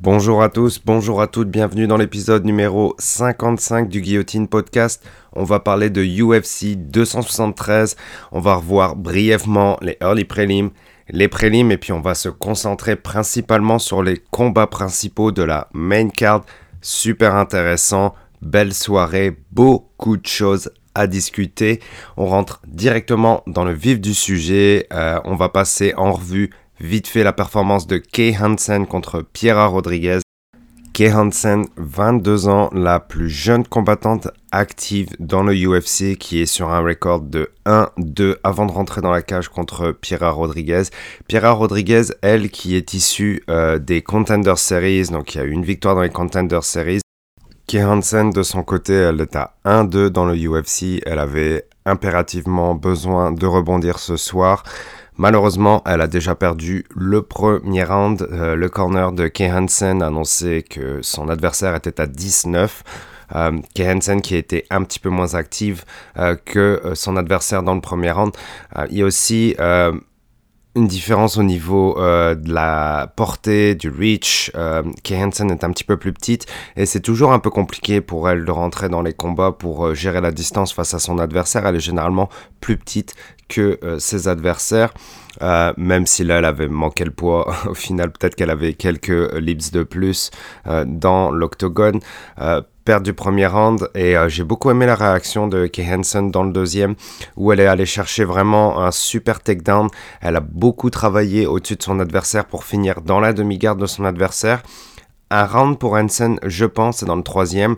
Bonjour à tous, bonjour à toutes, bienvenue dans l'épisode numéro 55 du Guillotine Podcast. On va parler de UFC 273, on va revoir brièvement les early prelims, les prélims et puis on va se concentrer principalement sur les combats principaux de la main card. Super intéressant, belle soirée, beaucoup de choses discuter. On rentre directement dans le vif du sujet, euh, on va passer en revue Vite fait la performance de Kay Hansen contre Piera Rodriguez. Kay Hansen, 22 ans, la plus jeune combattante active dans le UFC qui est sur un record de 1-2 avant de rentrer dans la cage contre Piera Rodriguez. Piera Rodriguez, elle, qui est issue euh, des Contender Series, donc il y a eu une victoire dans les Contender Series. Hansen, de son côté, elle est à 1-2 dans le UFC. Elle avait impérativement besoin de rebondir ce soir. Malheureusement, elle a déjà perdu le premier round. Euh, le corner de Kay Hansen a annoncé que son adversaire était à 19. Euh, Kay Hansen qui été un petit peu moins active euh, que euh, son adversaire dans le premier round. il y a aussi une différence au niveau euh, de la portée, du reach. Euh, Hansen est un petit peu plus petite et c'est toujours un peu compliqué pour elle de rentrer dans les combats pour euh, gérer la distance face à son adversaire. Elle est généralement plus petite que euh, ses adversaires. Même si là elle avait manqué le poids, au final peut-être qu'elle avait quelques lips de plus dans l'octogone. Perdre du premier round et euh, j'ai beaucoup aimé la réaction de Kay Hansen dans le deuxième où elle est allée chercher vraiment un super takedown. Elle a beaucoup travaillé au-dessus de son adversaire pour finir dans la demi-garde de son adversaire. Un round pour Hansen, je pense, c'est dans le troisième.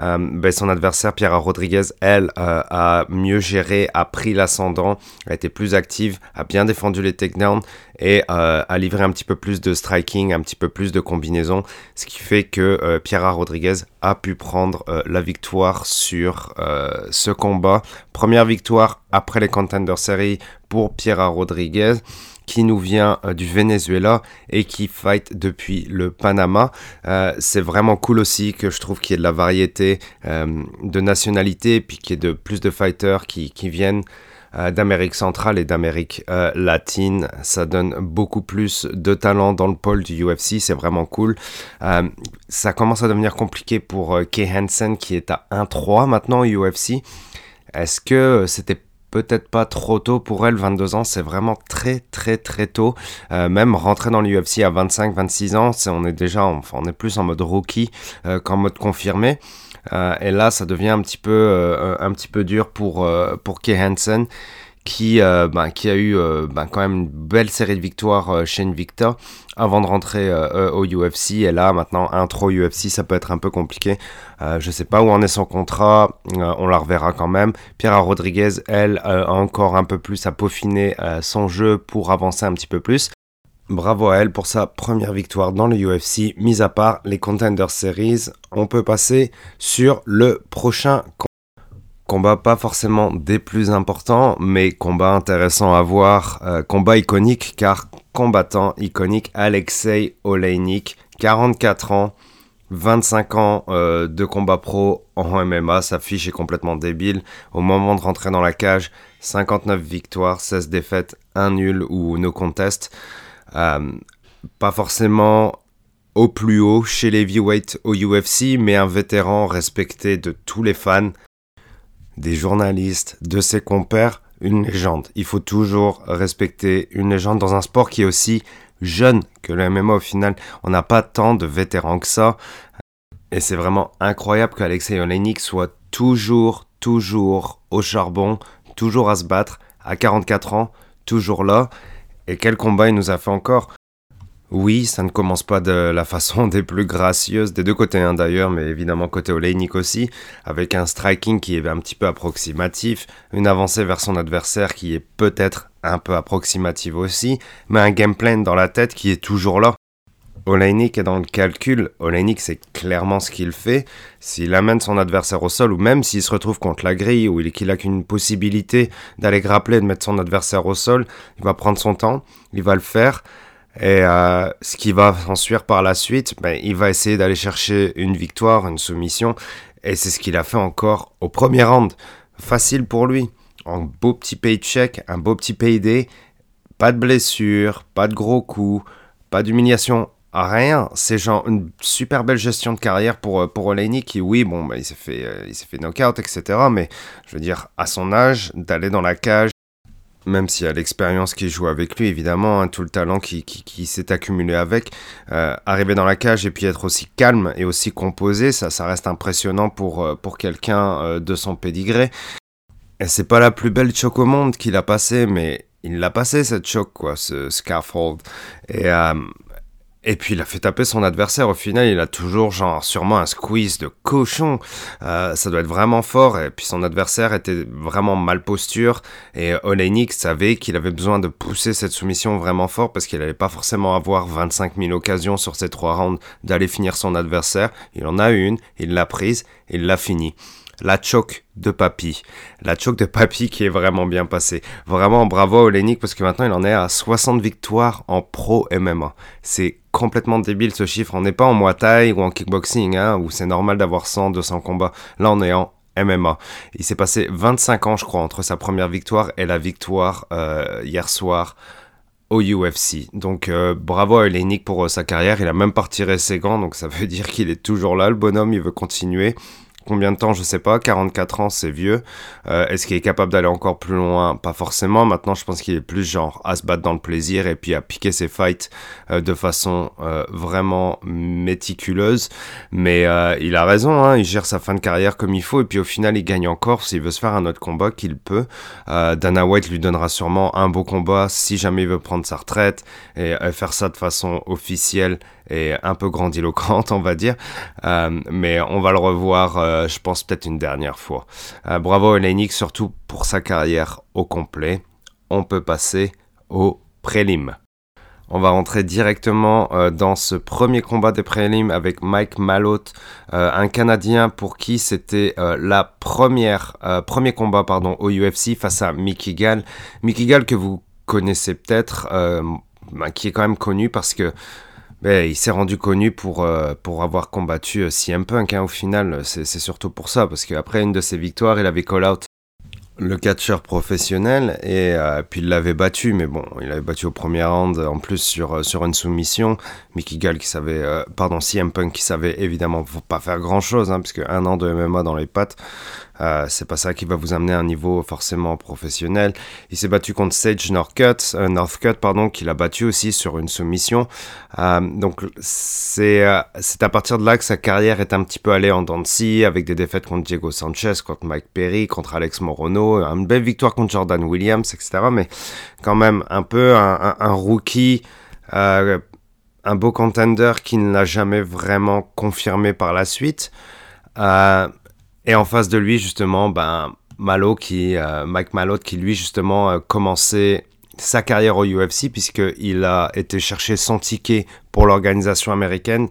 Euh, ben son adversaire, Pierre Rodriguez, elle, euh, a mieux géré, a pris l'ascendant, a été plus active, a bien défendu les takedowns et euh, a livré un petit peu plus de striking, un petit peu plus de combinaison, ce qui fait que Pierre Rodriguez a pu prendre la victoire sur ce combat. Première victoire après les Contender Series pour Pierre Rodriguez qui nous vient euh, du Venezuela et qui fight depuis le Panama. Euh, c'est vraiment cool aussi que je trouve qu'il y ait de la variété euh, de nationalités, puis qu'il y ait de plus de fighters qui, viennent d'Amérique centrale et d'Amérique latine. Ça donne beaucoup plus de talent dans le pôle du UFC, c'est vraiment cool. Ça commence à devenir compliqué pour euh, Kay Hansen qui est à 1-3 maintenant au UFC. Est-ce que c'était peut-être pas trop tôt pour elle, 22 ans, c'est vraiment très très très tôt. Euh, même rentrer dans l'UFC à 25-26 ans, on est déjà, on est plus en mode rookie euh, qu'en mode confirmé. Euh, et là, ça devient un petit peu, un petit peu dur pour, pour Hansen. Qui, euh, ben, qui a eu euh, ben, quand même une belle série de victoires euh, chez Invicta avant de rentrer au UFC. Et là, maintenant, un trop UFC, ça peut être un peu compliqué. Je sais pas où en est son contrat, on la reverra quand même. Pierre Rodriguez, elle, a encore un peu plus à peaufiner son jeu pour avancer un petit peu plus. Bravo à elle pour sa première victoire dans le UFC. Mis à part les Contender Series, on peut passer sur le prochain combat. Pas forcément des plus importants, mais combat intéressant à voir. Euh, combat iconique car combattant iconique Alexei Oleinik, 44 ans, 25 ans euh, de combat pro en MMA, sa fiche est complètement débile. Au moment de rentrer dans la cage, 59 victoires, 16 défaites, 1 nul ou no contest. Euh, pas forcément au plus haut chez les heavyweights au UFC, mais un vétéran respecté de tous les fans, des journalistes, de ses compères, une légende. Il faut toujours respecter une légende dans un sport qui est aussi jeune que le MMA au final. On n'a pas tant de vétérans que ça. Et c'est vraiment incroyable qu'Alexei Oleinik soit toujours, toujours au charbon, toujours à se battre, à 44 ans, toujours là. Et quel combat il nous a fait encore oui, ça ne commence pas de la façon des plus gracieuses, des deux côtés hein, d'ailleurs, mais évidemment côté Oleinik aussi, avec un striking qui est un petit peu approximatif, une avancée vers son adversaire qui est peut-être un peu approximative aussi, mais un game plan dans la tête qui est toujours là. Oleinik est dans le calcul, Oleinik c'est clairement ce qu'il fait, s'il amène son adversaire au sol ou même s'il se retrouve contre la grille ou qu'il a qu'une possibilité d'aller grappler, de mettre son adversaire au sol, il va prendre son temps, il va le faire, et euh, ce qui va en suivre par la suite, ben, il va essayer d'aller chercher une victoire, une soumission. Et c'est ce qu'il a fait encore au premier round. facile pour lui. Un beau petit paycheck, un beau petit payday, pas de blessure, pas de gros coups, pas d'humiliation, rien. C'est genre une super belle gestion de carrière pour, euh, pour qui, oui, bon, bah, il s'est fait, euh, il s'est fait knockout, etc. Mais je veux dire, à son âge, d'aller dans la cage, même s'il y a l'expérience qui joue avec lui, évidemment, hein, tout le talent qui, qui, s'est accumulé avec, euh, arriver dans la cage et puis être aussi calme et aussi composé, ça, ça reste impressionnant pour, pour quelqu'un de son pédigré. Et c'est pas la plus belle choc au monde qu'il a passé, mais il l'a passé cette choc, quoi, ce scaffold. Et, et puis il a fait taper son adversaire. Au final, il a toujours genre sûrement un squeeze de cochon. Euh, ça doit être vraiment fort. Et puis son adversaire était vraiment mal posture. Et Oleinik savait qu'il avait besoin de pousser cette soumission vraiment fort parce qu'il n'allait pas forcément avoir 25 000 occasions sur ces trois rounds d'aller finir son adversaire. Il en a une, il l'a prise, il l'a fini la choc de Papy. La choc de Papy qui est vraiment bien passée. Vraiment bravo à Olenik parce que maintenant il en est à 60 victoires en pro MMA. C'est complètement débile ce chiffre. On n'est pas en Muay Thai ou en kickboxing hein, où c'est normal d'avoir 100, 200 combats. Là on est en MMA. Il s'est passé 25 ans je crois entre sa première victoire et la victoire euh, hier soir au UFC. Donc euh, bravo à Olenik pour euh, sa carrière. Il a même pas retiré ses gants, donc ça veut dire qu'il est toujours là. Le bonhomme, il veut continuer. Combien de temps, je sais pas. 44 ans, c'est vieux. Euh, est-ce qu'il est capable d'aller encore plus loin? Pas forcément. Maintenant, je pense qu'il est plus genre à se battre dans le plaisir et puis à piquer ses fights euh, de façon euh, vraiment méticuleuse. Mais il a raison, hein, il gère sa fin de carrière comme il faut et puis au final, il gagne encore. S'il veut se faire un autre combat, qu'il peut. Dana White lui donnera sûrement un beau combat si jamais il veut prendre sa retraite et faire ça de façon officielle et un peu grandiloquente, on va dire. mais on va le revoir euh, je pense peut-être une dernière fois. Euh, bravo à surtout pour sa carrière au complet. On peut passer au prélim. On va rentrer directement euh, dans ce premier combat des prélims avec Mike Malott, un Canadien pour qui c'était la première premier combat pardon au UFC face à Mickey Gall. Mickey Gall que vous connaissez peut-être, bah, qui est quand même connu parce que il s'est rendu connu pour, euh, pour avoir combattu euh, CM Punk. Hein, au final, c'est surtout pour ça, parce qu'après une de ses victoires, il avait call-out le catcheur professionnel et euh, puis il l'avait battu. Mais bon il l'avait battu au premier round en plus sur sur une soumission. Mickey Gall qui savait pardon CM Punk qui savait évidemment pas faire grand chose hein, puisque un an de MMA dans les pattes euh, c'est pas ça qui va vous amener à un niveau forcément professionnel. Il s'est battu contre Sage Northcutt, euh, Northcutt pardon, qu'il a battu aussi sur une soumission. Euh, donc c'est à partir de là que sa carrière est un petit peu allée en dents avec des défaites contre Diego Sanchez, contre Mike Perry, contre Alex Morono, une belle victoire contre Jordan Williams, etc. Mais quand même un peu un, rookie un beau contender qui ne l'a jamais vraiment confirmé par la suite. Et en face de lui, justement, ben, Malo qui, euh, Mike Malott qui, lui, justement, a commencé sa carrière au UFC puisqu'il a été chercher son ticket pour l'organisation américaine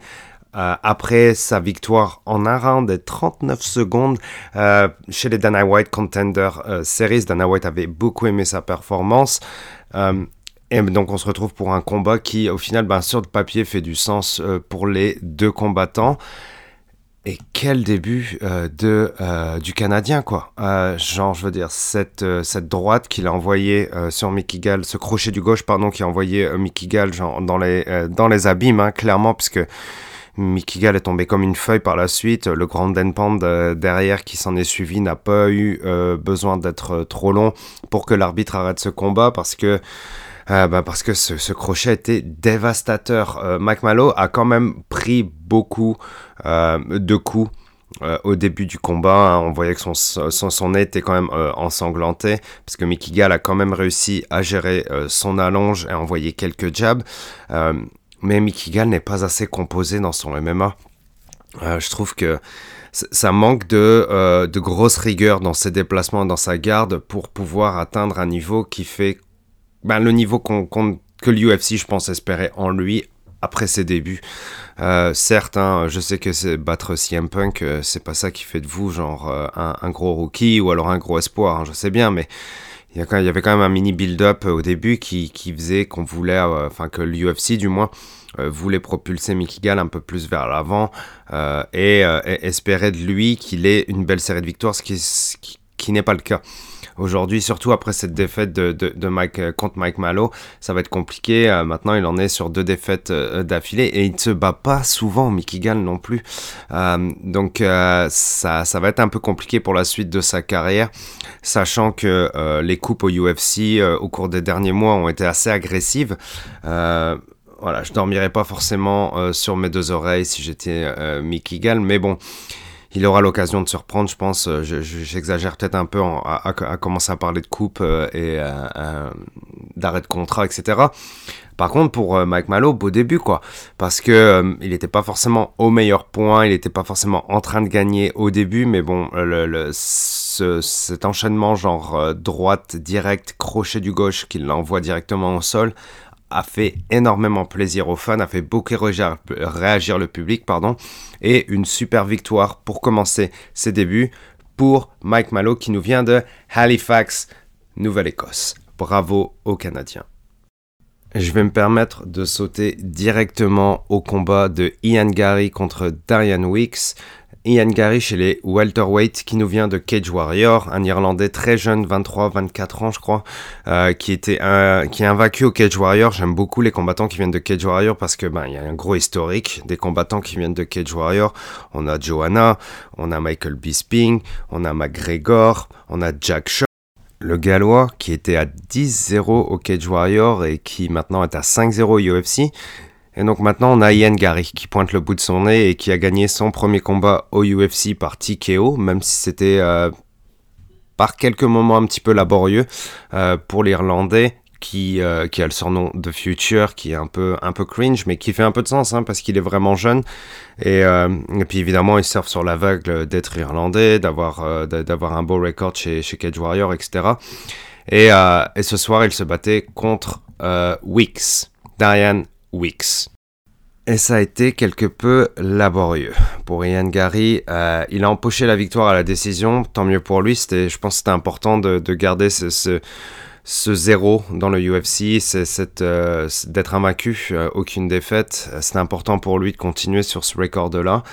euh, après sa victoire en un round de 39 secondes euh, chez les Dana White Contender Series. Dana White avait beaucoup aimé sa performance. et donc on se retrouve pour un combat qui au final ben, sur le papier fait du sens pour les deux combattants. Et quel début euh, de, euh, du Canadien, quoi. Euh, genre, je veux dire, cette, droite qu'il a envoyée sur Mickey Gall, ce crochet du gauche, pardon, qui a envoyé Mickey Gall genre, dans, les, dans les abîmes, hein, clairement, puisque Mickey Gall est tombé comme une feuille par la suite. Le grand Denpand derrière qui s'en est suivi n'a pas eu besoin d'être trop long pour que l'arbitre arrête ce combat, parce que euh, bah parce que ce, crochet était dévastateur. Euh, a quand même pris beaucoup euh, de coups. Euh, au début du combat, hein. on voyait que son, nez était quand même ensanglanté, parce que Mickey a quand même réussi à gérer son allonge et à envoyer quelques jabs. mais Mickey n'est pas assez composé dans son MMA. je trouve que ça manque de, de grosse rigueur dans ses déplacements, dans sa garde, pour pouvoir atteindre un niveau qui fait ben, le niveau que l'UFC, je pense, espérait en lui après ses débuts. Euh, certes, hein, je sais que c'est battre CM Punk, euh, c'est pas ça qui fait de vous genre euh, un, gros rookie ou alors un gros espoir, hein, je sais bien, mais il y, avait quand même un mini build-up au début qui, faisait qu'on voulait, enfin que l'UFC du moins, voulait propulser Mickey Gall un peu plus vers l'avant et, espérait de lui qu'il ait une belle série de victoires, ce qui, qui n'est pas le cas. Aujourd'hui, surtout après cette défaite de, de, Mike, euh, contre Mike Malo, ça va être compliqué. Euh, maintenant, il en est sur deux défaites euh, d'affilée et il ne se bat pas souvent, Mickey Gall non plus. donc, ça, ça va être un peu compliqué pour la suite de sa carrière, sachant que les coupes au UFC au cours des derniers mois ont été assez agressives voilà, je dormirais pas forcément sur mes deux oreilles si j'étais Mickey Gall, mais bon, il aura l'occasion de se reprendre, je pense. Euh, j'exagère peut-être un peu à, commencer à parler de coupe euh, et euh, d'arrêt de contrat, etc. Par contre, pour Mike Malo, beau début, quoi. Parce que n'était pas forcément au meilleur point, il n'était pas forcément en train de gagner au début, mais bon, cet enchaînement genre droite, direct, crochet du gauche qui l'envoie directement au sol, a fait énormément plaisir aux fans, a fait beaucoup réagir, le public, pardon, et une super victoire pour commencer ses débuts pour Mike Malo qui nous vient de Halifax, Nouvelle-Écosse. Bravo aux Canadiens. Je vais me permettre de sauter directement au combat de Ian Gary contre Darian Weeks. Ian Gary chez les welterweight qui nous vient de Cage Warrior, un Irlandais très jeune, 23-24 ans je crois, euh, qui était est invaincu au Cage Warrior. J'aime beaucoup les combattants qui viennent de Cage Warrior parce que ben y a un gros historique des combattants qui viennent de Cage Warrior. On a Johanna, on a Michael Bisping, on a McGregor, on a Jack Shaw. Le Gallois qui était à 10-0 au Cage Warrior et qui maintenant est à 5-0 au UFC. Et donc maintenant, on a Ian Gary qui pointe le bout de son nez et qui a gagné son premier combat au UFC par TKO, même si c'était euh, par quelques moments un petit peu laborieux euh, pour l'Irlandais. Qui, euh, qui a le surnom de Future, qui est un peu, un peu cringe, mais qui fait un peu de sens hein, parce qu'il est vraiment jeune. Et, puis évidemment, il surfe sur la vague d'être irlandais, d'avoir d'avoir un beau record chez, chez Cage Warrior, etc. Et, et ce soir, il se battait contre Weeks, Diane Et ça a été quelque peu laborieux. Pour Ian Gary, euh, il a empoché la victoire à la décision, tant mieux pour lui. C'était, je pense que c'était important de, garder ce, zéro dans le UFC, c'est, euh, d'être invaincu, euh, aucune défaite. C'était important pour lui de continuer sur ce record-là.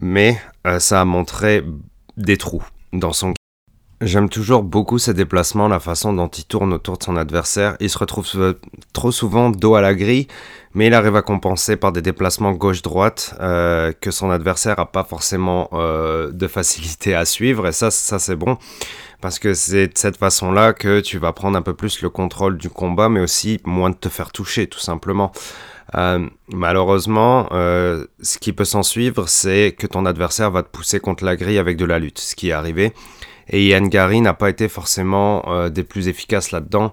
Mais ça a montré des trous dans son J'aime toujours beaucoup ses déplacements, la façon dont il tourne autour de son adversaire. Il se retrouve trop souvent dos à la grille, mais il arrive à compenser par des déplacements gauche-droite euh, que son adversaire n'a pas forcément euh, de facilité à suivre. Et ça, ça c'est bon, parce que c'est de cette façon-là que tu vas prendre un peu plus le contrôle du combat, mais aussi moins de te faire toucher, tout simplement. Euh, malheureusement, ce qui peut s'en suivre, c'est que ton adversaire va te pousser contre la grille avec de la lutte, ce qui est arrivé. Et Ian Gary n'a pas été forcément euh, des plus efficaces là-dedans.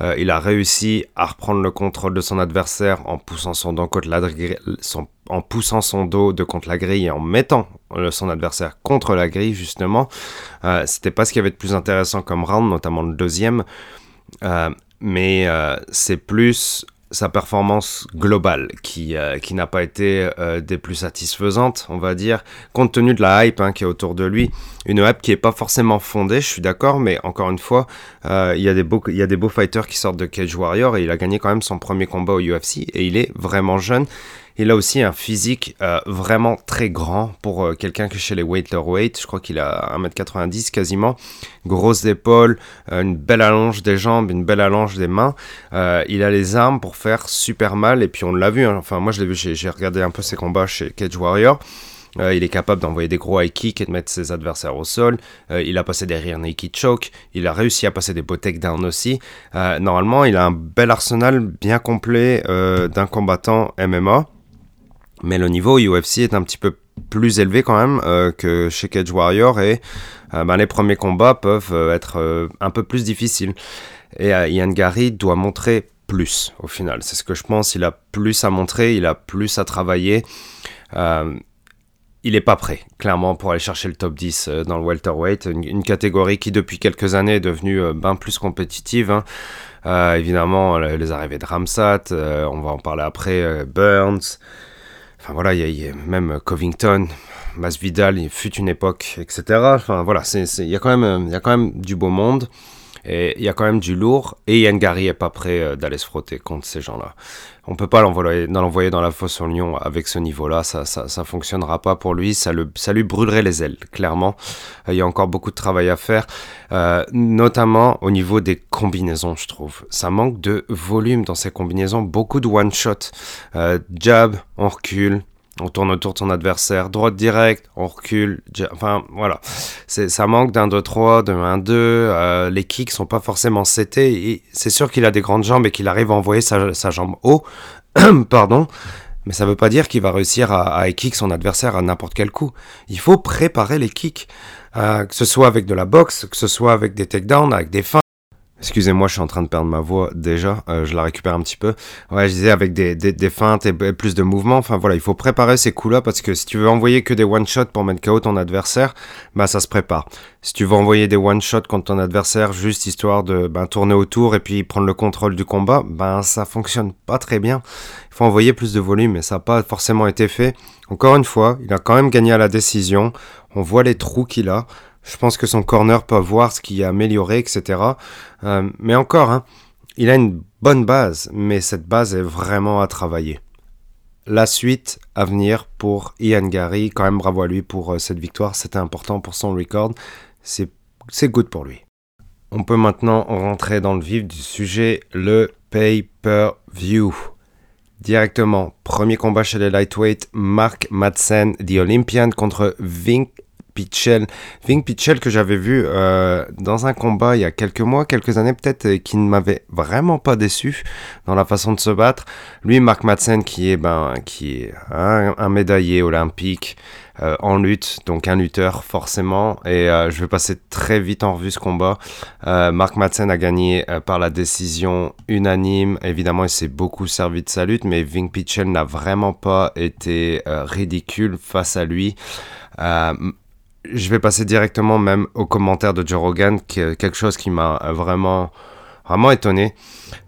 Euh, il a réussi à reprendre le contrôle de son adversaire en poussant son dos contre la son, en poussant son dos de contre la grille et en mettant euh, son adversaire contre la grille justement. C'était pas ce qui avait de plus intéressant comme round, notamment le deuxième. mais c'est plus sa performance globale qui, euh, qui n'a pas été euh, des plus satisfaisantes, on va dire, compte tenu de la hype hein, qui est autour de lui. Une hype qui n'est pas forcément fondée, je suis d'accord, mais encore une fois, euh, il y, a des beaux, il y a des beaux fighters qui sortent de Cage Warrior et il a gagné quand même son premier combat au UFC et il est vraiment jeune. Il a aussi un physique euh, vraiment très grand pour euh, quelqu'un qui est chez les weight. Je crois qu'il a 1m90 quasiment. Grosses épaules, euh, une belle allonge des jambes, une belle allonge des mains. il a les armes pour faire super mal. Et puis on l'a vu. Hein. Enfin, moi je l'ai vu. J'ai regardé un peu ses combats chez Cage Warrior. il est capable d'envoyer des gros high kicks et de mettre ses adversaires au sol. il a passé des rear naked choke. Il a réussi à passer des beaux takedowns aussi. normalement, il a un bel arsenal bien complet d'un combattant MMA. Mais le niveau UFC est un petit peu plus élevé quand même euh, que chez Cage Warrior et euh, ben, les premiers combats peuvent euh, être un peu plus difficiles. Et Ian Gary doit montrer plus au final. C'est ce que je pense. Il a plus à montrer, il a plus à travailler. il n'est pas prêt, clairement, pour aller chercher le top 10 dans le welterweight, une, catégorie qui depuis quelques années est devenue bien plus compétitive. Hein. évidemment, les arrivées de Ramsat, on va en parler après, Burns, Voilà, il y, a même Covington, Masvidal, il fut une époque, etc. Enfin voilà, il y, même, y a quand même du beau monde. Et il y a quand même du lourd. Et Yann Gary est pas prêt euh, d'aller se frotter contre ces gens-là. On peut pas l'envoyer dans, la fosse au lion avec ce niveau-là. Ça, ça, fonctionnera pas pour lui. Ça, le, ça lui brûlerait les ailes, clairement. Euh, il y a encore beaucoup de travail à faire. Euh, notamment au niveau des combinaisons, je trouve. Ça manque de volume dans ces combinaisons. Beaucoup de one-shot. jab, on recule on tourne autour de son adversaire, droite directe, on recule, enfin voilà. Ça manque d'un 2-3, d'un 1-2, euh, les kicks sont pas forcément setés, et c'est sûr qu'il a des grandes jambes et qu'il arrive à envoyer sa, jambe haut, pardon, mais ça veut pas dire qu'il va réussir à, à kick son adversaire à n'importe quel coup. Il faut préparer les kicks, euh, que ce soit avec de la boxe, que ce soit avec des takedowns, avec des fins. Excusez-moi, je suis en train de perdre ma voix déjà. Euh, je la récupère un petit peu. Ouais, je disais avec des, des, feintes et plus de mouvements. Enfin voilà, il faut préparer ces coups-là parce que si tu veux envoyer que des one-shots pour mettre KO ton adversaire, bah ça se prépare. Si tu veux envoyer des one-shots contre ton adversaire juste histoire de ben, tourner autour et puis prendre le contrôle du combat, ben ça fonctionne pas très bien. Il faut envoyer plus de volume et ça n'a pas forcément été fait. Encore une fois, il a quand même gagné à la décision. On voit les trous qu'il a. Je pense que son corner peut voir ce qui a amélioré, etc. Euh, mais encore, hein, il a une bonne base, mais cette base est vraiment à travailler. La suite à venir pour Ian Gary, quand même bravo à lui pour euh, cette victoire, c'était important pour son record, c'est good pour lui. On peut maintenant rentrer dans le vif du sujet, le pay-per-view. Directement, premier combat chez les lightweight, Mark Madsen, The Olympian contre Vink Pitchell. Ving Pitchell que j'avais vu euh, dans un combat il y a quelques mois, quelques années peut-être, qui ne m'avait vraiment pas déçu dans la façon de se battre. Lui, Mark Madsen, qui est, ben, un, médaillé olympique euh, en lutte, donc un lutteur forcément. Et euh, je vais passer très vite en revue ce combat. Mark Madsen a gagné par la décision unanime. Évidemment, il s'est beaucoup servi de sa lutte, mais Ving Pitchell n'a vraiment pas été ridicule face à lui je vais passer directement même aux commentaires de Joe Rogan, qui est quelque chose qui m'a vraiment, vraiment étonné.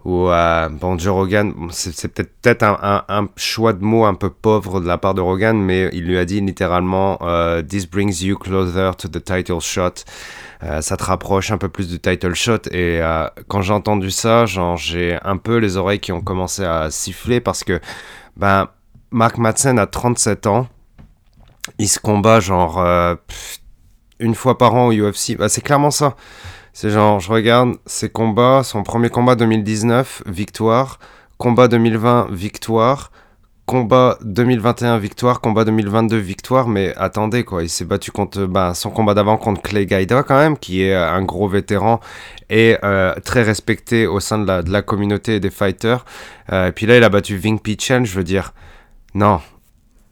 Ou euh, bon, Joe Rogan, c'est peut-être un, choix de mots un peu pauvre de la part de Rogan, mais il lui a dit littéralement euh, This brings you closer to the title shot. Euh, ça te rapproche un peu plus du title shot. Et quand j'ai entendu ça, j'ai un peu les oreilles qui ont commencé à siffler parce que ben, Mark Madsen a 37 ans il se combat genre euh, une fois par an au UFC. Bah, c'est clairement ça. C'est genre, je regarde ses combats, son premier combat 2019, victoire. Combat 2020, victoire. Combat 2021, victoire. Combat 2022, victoire. Mais attendez, quoi. Il s'est battu contre bah, son combat d'avant contre Clay Gaida, quand même, qui est un gros vétéran et euh, très respecté au sein de la, de la communauté des fighters. Euh, et puis là, il a battu Ving Pichen. Je veux dire, non,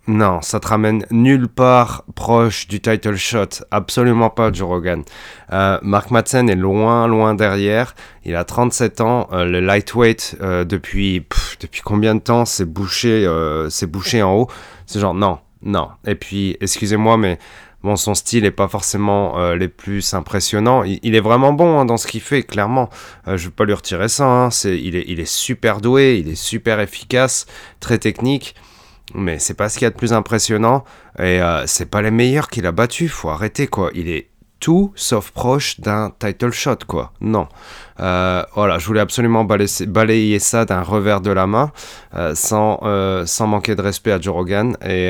non, ça te ramène nulle part proche du title shot. Absolument pas, Joe Rogan. Euh, Mark Madsen est loin, loin derrière. Il a 37 ans. Euh, le lightweight, euh, depuis, depuis combien de temps c'est bouché, bouché en haut? C'est genre, non, non. Et puis, excusez-moi, mais bon, son style est pas forcément les plus impressionnants. Il, est vraiment bon hein, dans ce qu'il fait, clairement. je vais pas lui retirer ça. Hein. il, est, il est super doué, il est super efficace, très technique mais c'est pas ce qu'il y a de plus impressionnant. Et euh, c'est pas les meilleurs qu'il a battus, faut arrêter quoi. Il est tout sauf proche d'un title shot, quoi. Non. Euh, voilà, je voulais absolument balayer, ça d'un revers de la main, euh, sans, euh, sans manquer de respect à Joe Rogan. Et,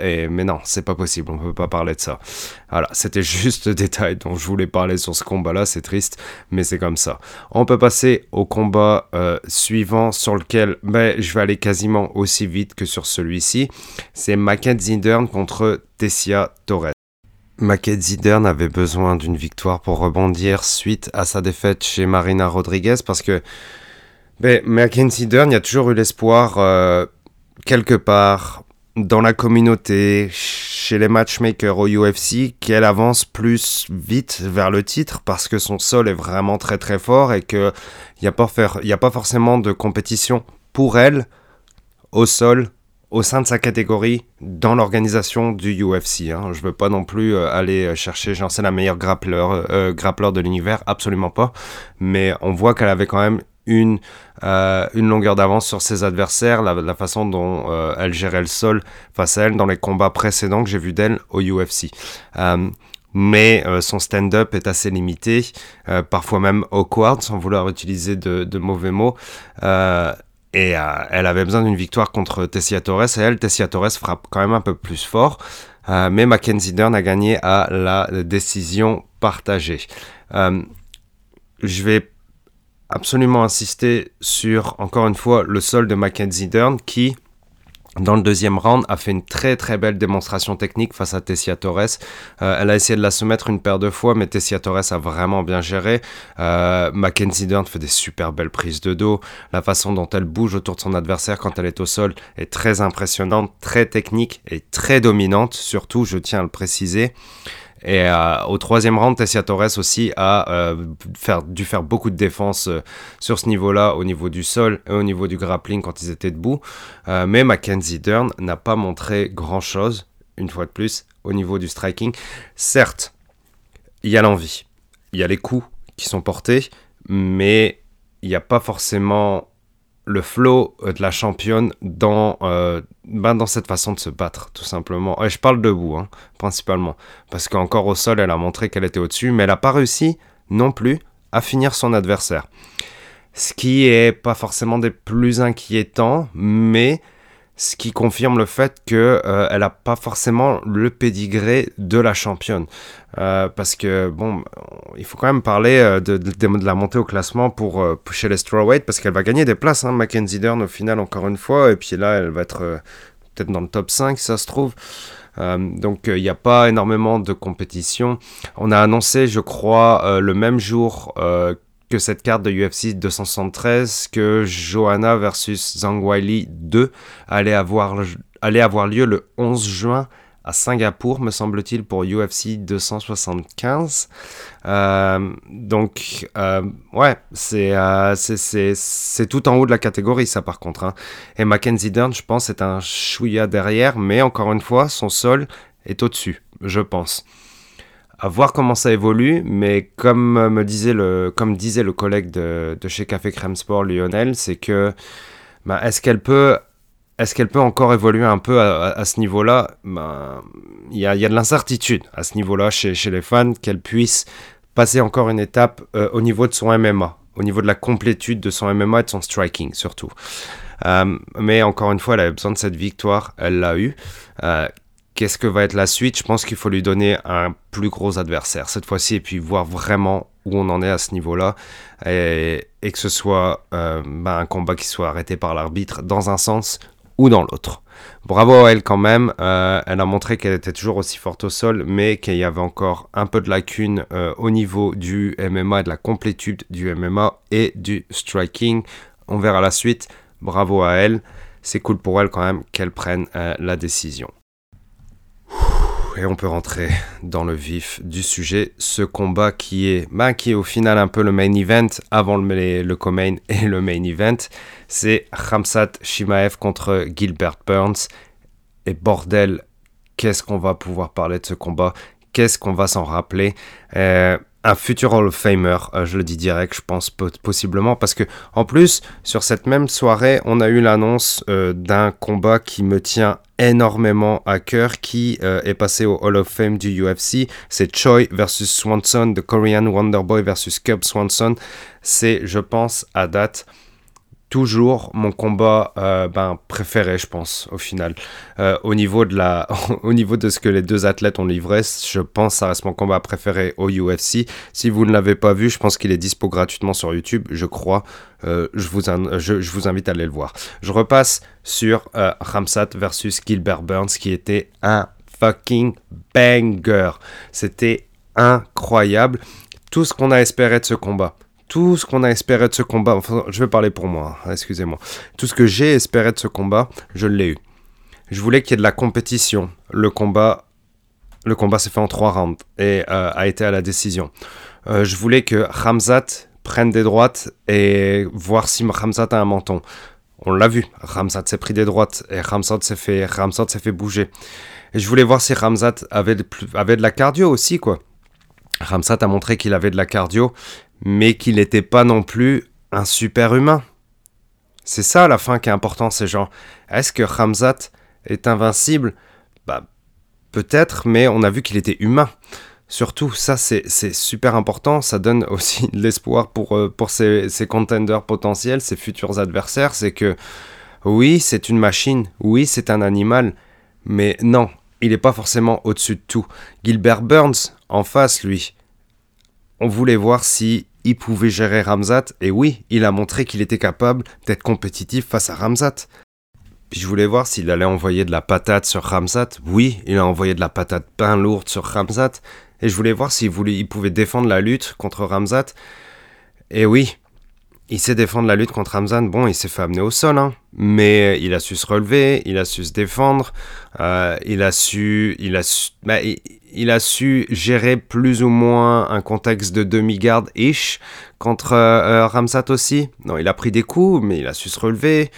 et mais non, c'est pas possible, on peut pas parler de ça. Voilà, c'était juste le détail dont je voulais parler sur ce combat-là, c'est triste, mais c'est comme ça. On peut passer au combat suivant sur lequel ben, je vais aller quasiment aussi vite que sur celui-ci. C'est Mackenzie Dern contre Tessia Torres. Mackenzie Dern avait besoin d'une victoire pour rebondir suite à sa défaite chez Marina Rodriguez parce que ben, Mackenzie Dern, y a toujours eu l'espoir euh, quelque part dans la communauté, chez les matchmakers au UFC, qu'elle avance plus vite vers le titre parce que son sol est vraiment très très fort et qu'il n'y a, a pas forcément de compétition pour elle au sol au sein de sa catégorie dans l'organisation du UFC. Hein. Je veux pas non plus euh, aller euh, chercher, j'en sais la meilleure grappleur, euh, de l'univers, absolument pas. Mais on voit qu'elle avait quand même une, une longueur d'avance sur ses adversaires, la, façon dont elle gérait le sol face à elle dans les combats précédents que j'ai vu d'elle au UFC. mais son stand-up est assez limité, parfois même awkward, sans vouloir utiliser de mauvais mots. Et elle avait besoin d'une victoire contre Tessia Torres, et elle, Tessia Torres frappe quand même un peu plus fort. mais Mackenzie Dern a gagné à la décision partagée. je vais absolument insister sur, encore une fois, le sol de Mackenzie Dern qui, dans le deuxième round, a fait une très très belle démonstration technique face à Tessia Torres. Euh, elle a essayé de la soumettre une paire de fois, mais Tessia Torres a vraiment bien géré. Euh, Mackenzie Dern fait des super belles prises de dos. La façon dont elle bouge autour de son adversaire quand elle est au sol est très impressionnante, très technique et très dominante, surtout, je tiens à le préciser. Et euh, au troisième round, Tessia Torres aussi a euh, dû faire beaucoup de défense euh, sur ce niveau-là, au niveau du sol et au niveau du grappling quand ils étaient debout. mais Mackenzie Dern n'a pas montré grand-chose, une fois de plus, au niveau du striking. Certes, il y a l'envie, il y a les coups qui sont portés, mais il n'y a pas forcément le flow euh, de la championne dans, euh, ben dans cette façon de se battre, tout simplement. Et je parle debout, hein, principalement. Parce qu'encore au sol, elle a montré qu'elle était au-dessus, mais elle n'a pas réussi non plus à finir son adversaire. Ce qui est pas forcément des plus inquiétants, mais ce qui confirme le fait qu'elle euh, n'a pas forcément le pédigré de la championne. Euh, parce que, bon, il faut quand même parler euh, de, la montée au classement pour chez les strawweight, parce qu'elle va gagner des places, hein, Mackenzie Dern, au final, encore une fois, et puis là, elle va être peut-être dans le top 5, si ça se trouve. donc il n'y a pas énormément de compétition. On a annoncé, je crois, le même jour que cette carte de UFC 273 que Johanna versus Zhang Weili 2 allait avoir, lieu le 11 juin à Singapour, me semble-t-il, pour UFC 275. Euh, donc, euh, ouais, euh, c'est c'est tout en haut de la catégorie, ça, par contre. Hein. Et Mackenzie Dern, je pense, est un chouïa derrière, mais encore une fois, son sol est au-dessus, je pense à voir comment ça évolue, mais comme me disait le, comme disait le collègue de, chez Café Crème Sport, Lionel, c'est que bah, est-ce qu'elle peut, est-ce peut encore évoluer un peu à, ce niveau-là? Bah, Il y, a, y, a, de l'incertitude à ce niveau-là chez, chez, les fans, qu'elle puisse passer encore une étape euh, au niveau de son MMA, au niveau de la complétude de son MMA et de son striking surtout. Euh, mais encore une fois, elle avait besoin de cette victoire, elle l'a eu. Euh, Qu'est-ce que va être la suite Je pense qu'il faut lui donner un plus gros adversaire cette fois-ci et puis voir vraiment où on en est à ce niveau-là et, que ce soit euh, ben, un combat qui soit arrêté par l'arbitre dans un sens ou dans l'autre. Bravo à elle quand même, euh, elle a montré qu'elle était toujours aussi forte au sol, mais qu'il y avait encore un peu de lacune euh, au niveau du MMA et de la complétude du MMA et du striking. On verra la suite. Bravo à elle. C'est cool pour elle quand même qu'elle prenne la décision et on peut rentrer dans le vif du sujet. Ce combat qui est, est au final un peu le main event avant le, le co-main et le main event, c'est Ramsat Shimaev contre Gilbert Burns. Et bordel, qu'est-ce qu'on va pouvoir parler de ce combat? Qu'est-ce qu'on va s'en rappeler? Euh, un futur Hall of Famer, euh, je le dis direct, je pense possiblement, parce que en plus, sur cette même soirée, on a eu l'annonce euh, d'un combat qui me tient énormément à cœur, qui euh, est passé au Hall of Fame du UFC. C'est Choi versus Swanson, The Korean Wonderboy versus Cub Swanson. C'est, je pense, à date, toujours mon combat euh, ben, préféré, je pense, au final. Euh, au, niveau de ce que les deux athlètes ont livré, je pense que ça reste mon combat préféré au UFC. Si vous ne l'avez pas vu, je pense qu'il est dispo gratuitement sur YouTube, je crois. Euh, je, vous je, vous invite à aller le voir. Je repasse sur Ramsat versus Gilbert Burns, qui était un fucking banger. C'était incroyable. Tout ce qu'on a espéré de ce combat tout ce qu'on a espéré de ce combat, je vais parler pour moi, hein, excusez-moi. Tout ce que j'ai espéré de ce combat, je l'ai eu. Je voulais qu'il y ait de la compétition. Le combat, le combat s'est fait en trois rounds et euh, a été à la décision. Euh, je voulais que Ramzat prenne des droites et voir si Ramzat a un menton. On l'a vu, Ramzat s'est pris des droites et Ramzat s'est fait, Ramzat s'est fait bouger. Je voulais voir si Ramzat avait de, la cardio aussi, quoi. Ramzat a montré qu'il avait de la cardio mais qu'il n'était pas non plus un super humain. C'est ça la fin qui est important, c'est genre, est-ce que Ramzat est invincible? Bah, peut-être, mais on a vu qu'il était humain. Surtout, ça c'est super important, ça donne aussi de l'espoir pour, euh, pour ces, ces contenders potentiels, ces futurs adversaires, c'est que oui, c'est une machine, oui, c'est un animal, mais non, il n'est pas forcément au-dessus de tout. Gilbert Burns, en face, lui, on voulait voir si il pouvait gérer Ramzat, et oui, il a montré qu'il était capable d'être compétitif face à Ramzat. Puis je voulais voir s'il allait envoyer de la patate sur Ramzat. Oui, il a envoyé de la patate bien lourde sur Ramzat. Et je voulais voir s'il pouvait défendre la lutte contre Ramzat. Et oui, il sait défendre la lutte contre Ramzan. Bon, il s'est fait amener au sol, hein, mais il a su se relever, il a su se défendre, euh, il a su, il a su, bah, a su gérer plus ou moins un contexte de demi-garde ish contre euh, Ramzat aussi. Non, il a pris des coups, mais il a su se relever.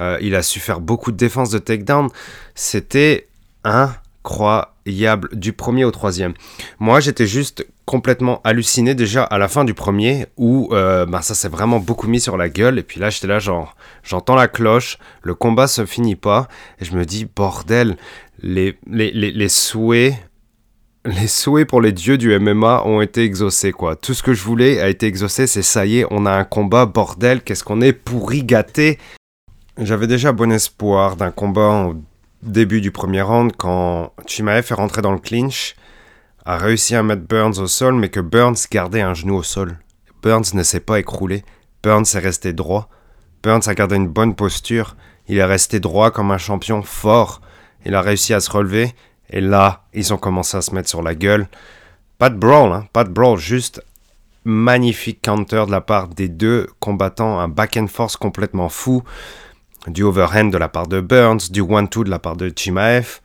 Euh, il a su faire beaucoup de défense de takedown. C'était incroyable du premier au troisième. Moi, j'étais juste complètement halluciné déjà à la fin du premier où euh, ben, ça s'est vraiment beaucoup mis sur la gueule et puis là j'étais là genre j'entends la cloche le combat se finit pas et je me dis bordel les, les, les, souhaits les souhaits pour les dieux du MMA ont été exaucés quoi tout ce que je voulais a été exaucé c'est ça y est on a un combat bordel qu'est-ce qu'on est pourri gâté j'avais déjà bon espoir d'un combat au début du premier round quand Chimaev est rentré dans le clinch a réussi à mettre Burns au sol, mais que Burns gardait un genou au sol. Burns ne s'est pas écroulé. Burns est resté droit. Burns a gardé une bonne posture. Il est resté droit comme un champion fort. Il a réussi à se relever. Et là, ils ont commencé à se mettre sur la gueule. Pas de brawl, hein, pas de brawl, juste magnifique counter de la part des deux combattants, un back and force complètement fou, du overhand de la part de Burns, du one-two de la part de Chimaev.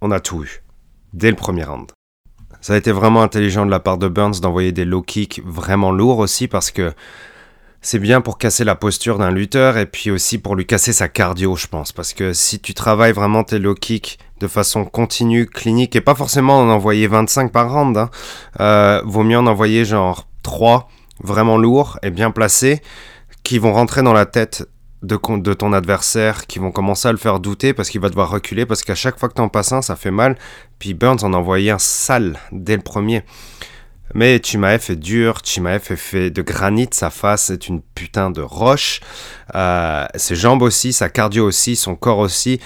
On a tout eu, dès le premier round. Ça a été vraiment intelligent de la part de Burns d'envoyer des low kicks vraiment lourds aussi parce que c'est bien pour casser la posture d'un lutteur et puis aussi pour lui casser sa cardio, je pense. Parce que si tu travailles vraiment tes low kicks de façon continue, clinique, et pas forcément en envoyer 25 par round, hein, euh, vaut mieux en envoyer genre 3 vraiment lourds et bien placés qui vont rentrer dans la tête de, ton adversaire qui vont commencer à le faire douter parce qu'il va devoir reculer parce qu'à chaque fois que tu en passes un, ça fait mal. Puis Burns en a envoyé un sale dès le premier. Mais Chimaev est dur, Chimaev est fait de granit, sa face est une putain de roche, euh, ses jambes aussi, sa cardio aussi, son corps aussi,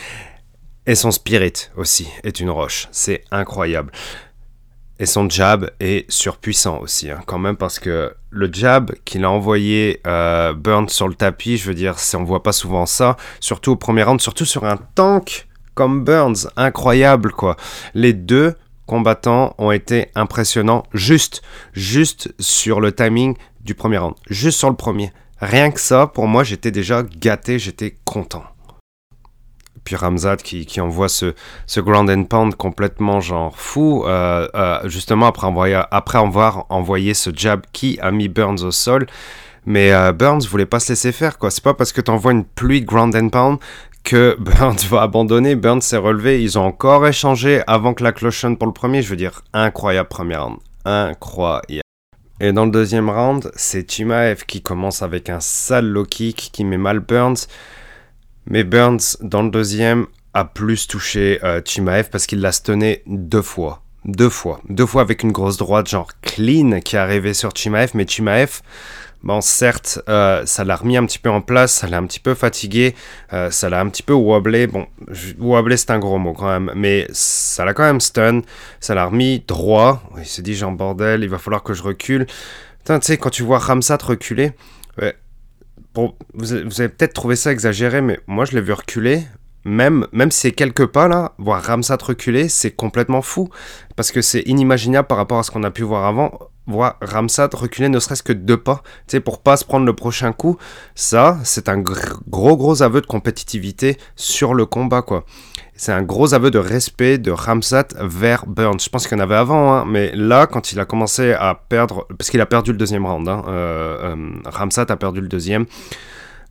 et son spirit aussi est une roche. C'est incroyable. Et son jab est surpuissant aussi, hein, quand même, parce que le jab qu'il a envoyé euh, Burns sur le tapis, je veux dire, on voit pas souvent ça, surtout au premier round, surtout sur un tank comme Burns, incroyable quoi. Les deux combattants ont été impressionnants, juste, juste sur le timing du premier round, juste sur le premier. Rien que ça, pour moi, j'étais déjà gâté, j'étais content puis Ramzat qui, envoie ce, ground and pound complètement genre fou, euh, euh, justement après, après avoir envoyé ce jab qui a mis Burns au sol. Mais euh, Burns voulait pas se laisser faire, quoi. C'est pas parce que tu envoies une pluie de ground and pound que Burns va abandonner. Burns s'est relevé. Ils ont encore échangé avant que la cloche pour le premier. Je veux dire, incroyable premier round. Incroyable. Et dans le deuxième round, c'est Chimaev qui commence avec un sale low kick qui met mal Burns. Mais Burns, dans le deuxième, a plus touché euh, Chimaev parce qu'il l'a stunné deux fois. Deux fois. Deux fois avec une grosse droite, genre clean, qui est arrivée sur Chimaev. Mais Chimaev, bon, certes, euh, ça l'a remis un petit peu en place, ça l'a un petit peu fatigué, euh, ça l'a un petit peu wobblé. Bon, wobblé, c'est un gros mot quand même. Mais ça l'a quand même stun. Ça l'a remis droit. Il s'est dit, genre, bordel, il va falloir que je recule. tu sais, quand tu vois Ramsat reculer, ouais, vous, avez peut-être trouvé ça exagéré, mais moi je l'ai vu reculer. Même, même si c'est quelques pas là, voir Ramsat reculer, c'est complètement fou. Parce que c'est inimaginable par rapport à ce qu'on a pu voir avant. Voir Ramsat reculer ne serait-ce que deux pas, tu sais, pour pas se prendre le prochain coup. Ça, c'est un gros gros aveu de compétitivité sur le combat, quoi c'est un gros aveu de respect de Ramsat vers Burns. Je pense qu'il y en avait avant, hein, mais là, quand il a commencé à perdre, parce qu'il a perdu le deuxième round, hein, euh, euh, Ramsat a perdu le deuxième,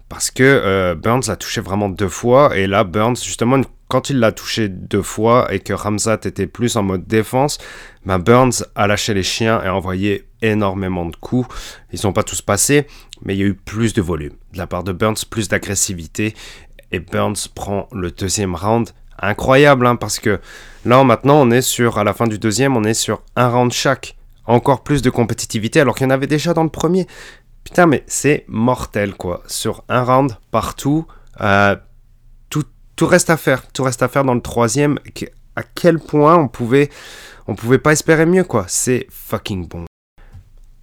parce que euh, Burns l'a touché vraiment deux fois, et là, Burns, justement, quand il l'a touché deux fois et que Ramsat était plus en mode défense, ben Burns a lâché les chiens et a envoyé énormément de coups. Ils sont pas tous passés, mais il y a eu plus de volume de la part de Burns, plus d'agressivité, et Burns prend le deuxième round incroyable, hein, parce que là maintenant on est sur, à la fin du deuxième, on est sur un round chaque. Encore plus de compétitivité alors qu'il y en avait déjà dans le premier. Putain, mais c'est mortel quoi. Sur un round partout, euh, tout, tout reste à faire. Tout reste à faire dans le troisième. À quel point on pouvait, on pouvait pas espérer mieux quoi. C'est fucking bon.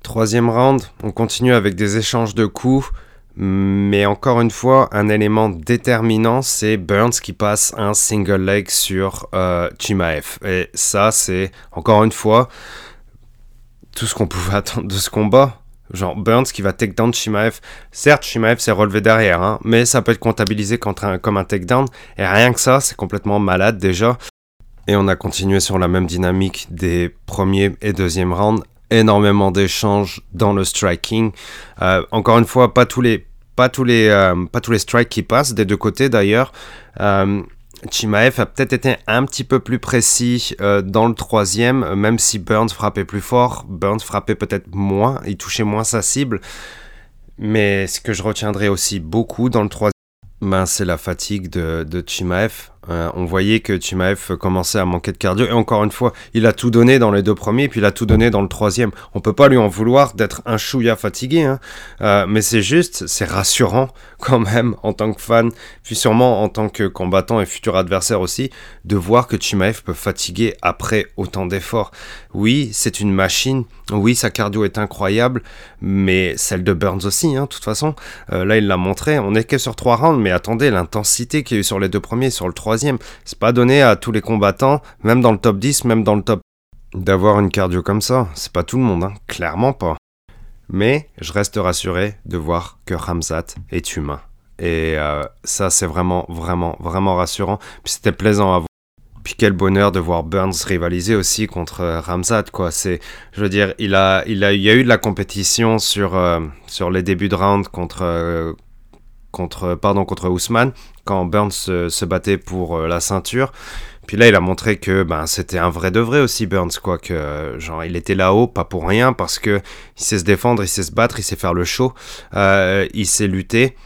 Troisième round, on continue avec des échanges de coups. Mais encore une fois, un élément déterminant, c'est Burns qui passe un single leg sur euh, Chimaev. Et ça, c'est encore une fois tout ce qu'on pouvait attendre de ce combat. Genre Burns qui va take down Chimaev. Certes, Chimaev s'est relevé derrière, hein, mais ça peut être comptabilisé comme un takedown. Et rien que ça, c'est complètement malade déjà. Et on a continué sur la même dynamique des premiers et deuxième rounds énormément d'échanges dans le striking. Euh, encore une fois, pas tous les pas tous les euh, pas tous les strikes qui passent des deux côtés d'ailleurs. Euh, Chimaev a peut-être été un petit peu plus précis dans le troisième, même si Burns frappait plus fort. Burns frappait peut-être moins, il touchait moins sa cible. Mais ce que je retiendrai aussi beaucoup dans le troisième, ben, c'est la fatigue de, de. Euh, on voyait que Chimaev commençait à manquer de cardio. Et encore une fois, il a tout donné dans les deux premiers, puis il a tout donné dans le troisième. On peut pas lui en vouloir d'être un chouïa fatigué. Hein. Euh, mais c'est juste, c'est rassurant quand même en tant que fan, puis sûrement en tant que combattant et futur adversaire aussi, de voir que Chimaev peut fatiguer après autant d'efforts. Oui, c'est une machine. Oui, sa cardio est incroyable, mais celle de Burns aussi, hein, de toute façon. Euh, là, il l'a montré. On est que sur trois rounds, mais attendez, l'intensité qu'il y a eu sur les deux premiers, sur le troisième, c'est pas donné à tous les combattants, même dans le top 10, même dans le top, d'avoir une cardio comme ça. C'est pas tout le monde, hein. clairement pas. Mais je reste rassuré de voir que Ramzat est humain. Et euh, ça, c'est vraiment, vraiment, vraiment rassurant. Puis c'était plaisant à voir. Puis quel bonheur de voir Burns rivaliser aussi contre euh, Ramzat, quoi. C'est, je veux dire, il a, il a, il y a eu de la compétition sur, euh, sur les débuts de round contre, contre, pardon, contre Ousmane, quand Burns se, battait pour euh, la ceinture. Puis là, il a montré que ben, c'était un vrai de vrai aussi, Burns, quoi. Que, genre, il était là-haut, pas pour rien, parce que il sait se défendre, il sait se battre, il sait faire le show, euh, il sait lutter.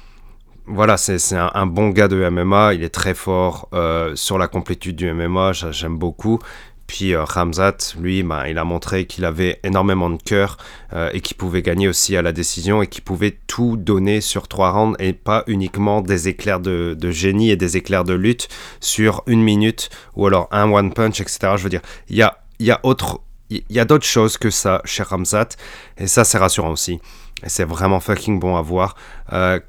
Voilà, c'est un, un, bon gars de MMA, il est très fort euh, sur la complétude du MMA, j'aime beaucoup. Puis euh, Ramzat, lui, ben, il a montré qu'il avait énormément de cœur euh, et qu'il pouvait gagner aussi à la décision et qu'il pouvait tout donner sur trois rounds et pas uniquement des éclairs de, génie et des éclairs de lutte sur une minute ou alors un one punch, etc. Je veux dire, il y a d'autres choses que ça chez Ramzat et ça c'est rassurant aussi. Et c'est vraiment fucking bon à voir. Euh,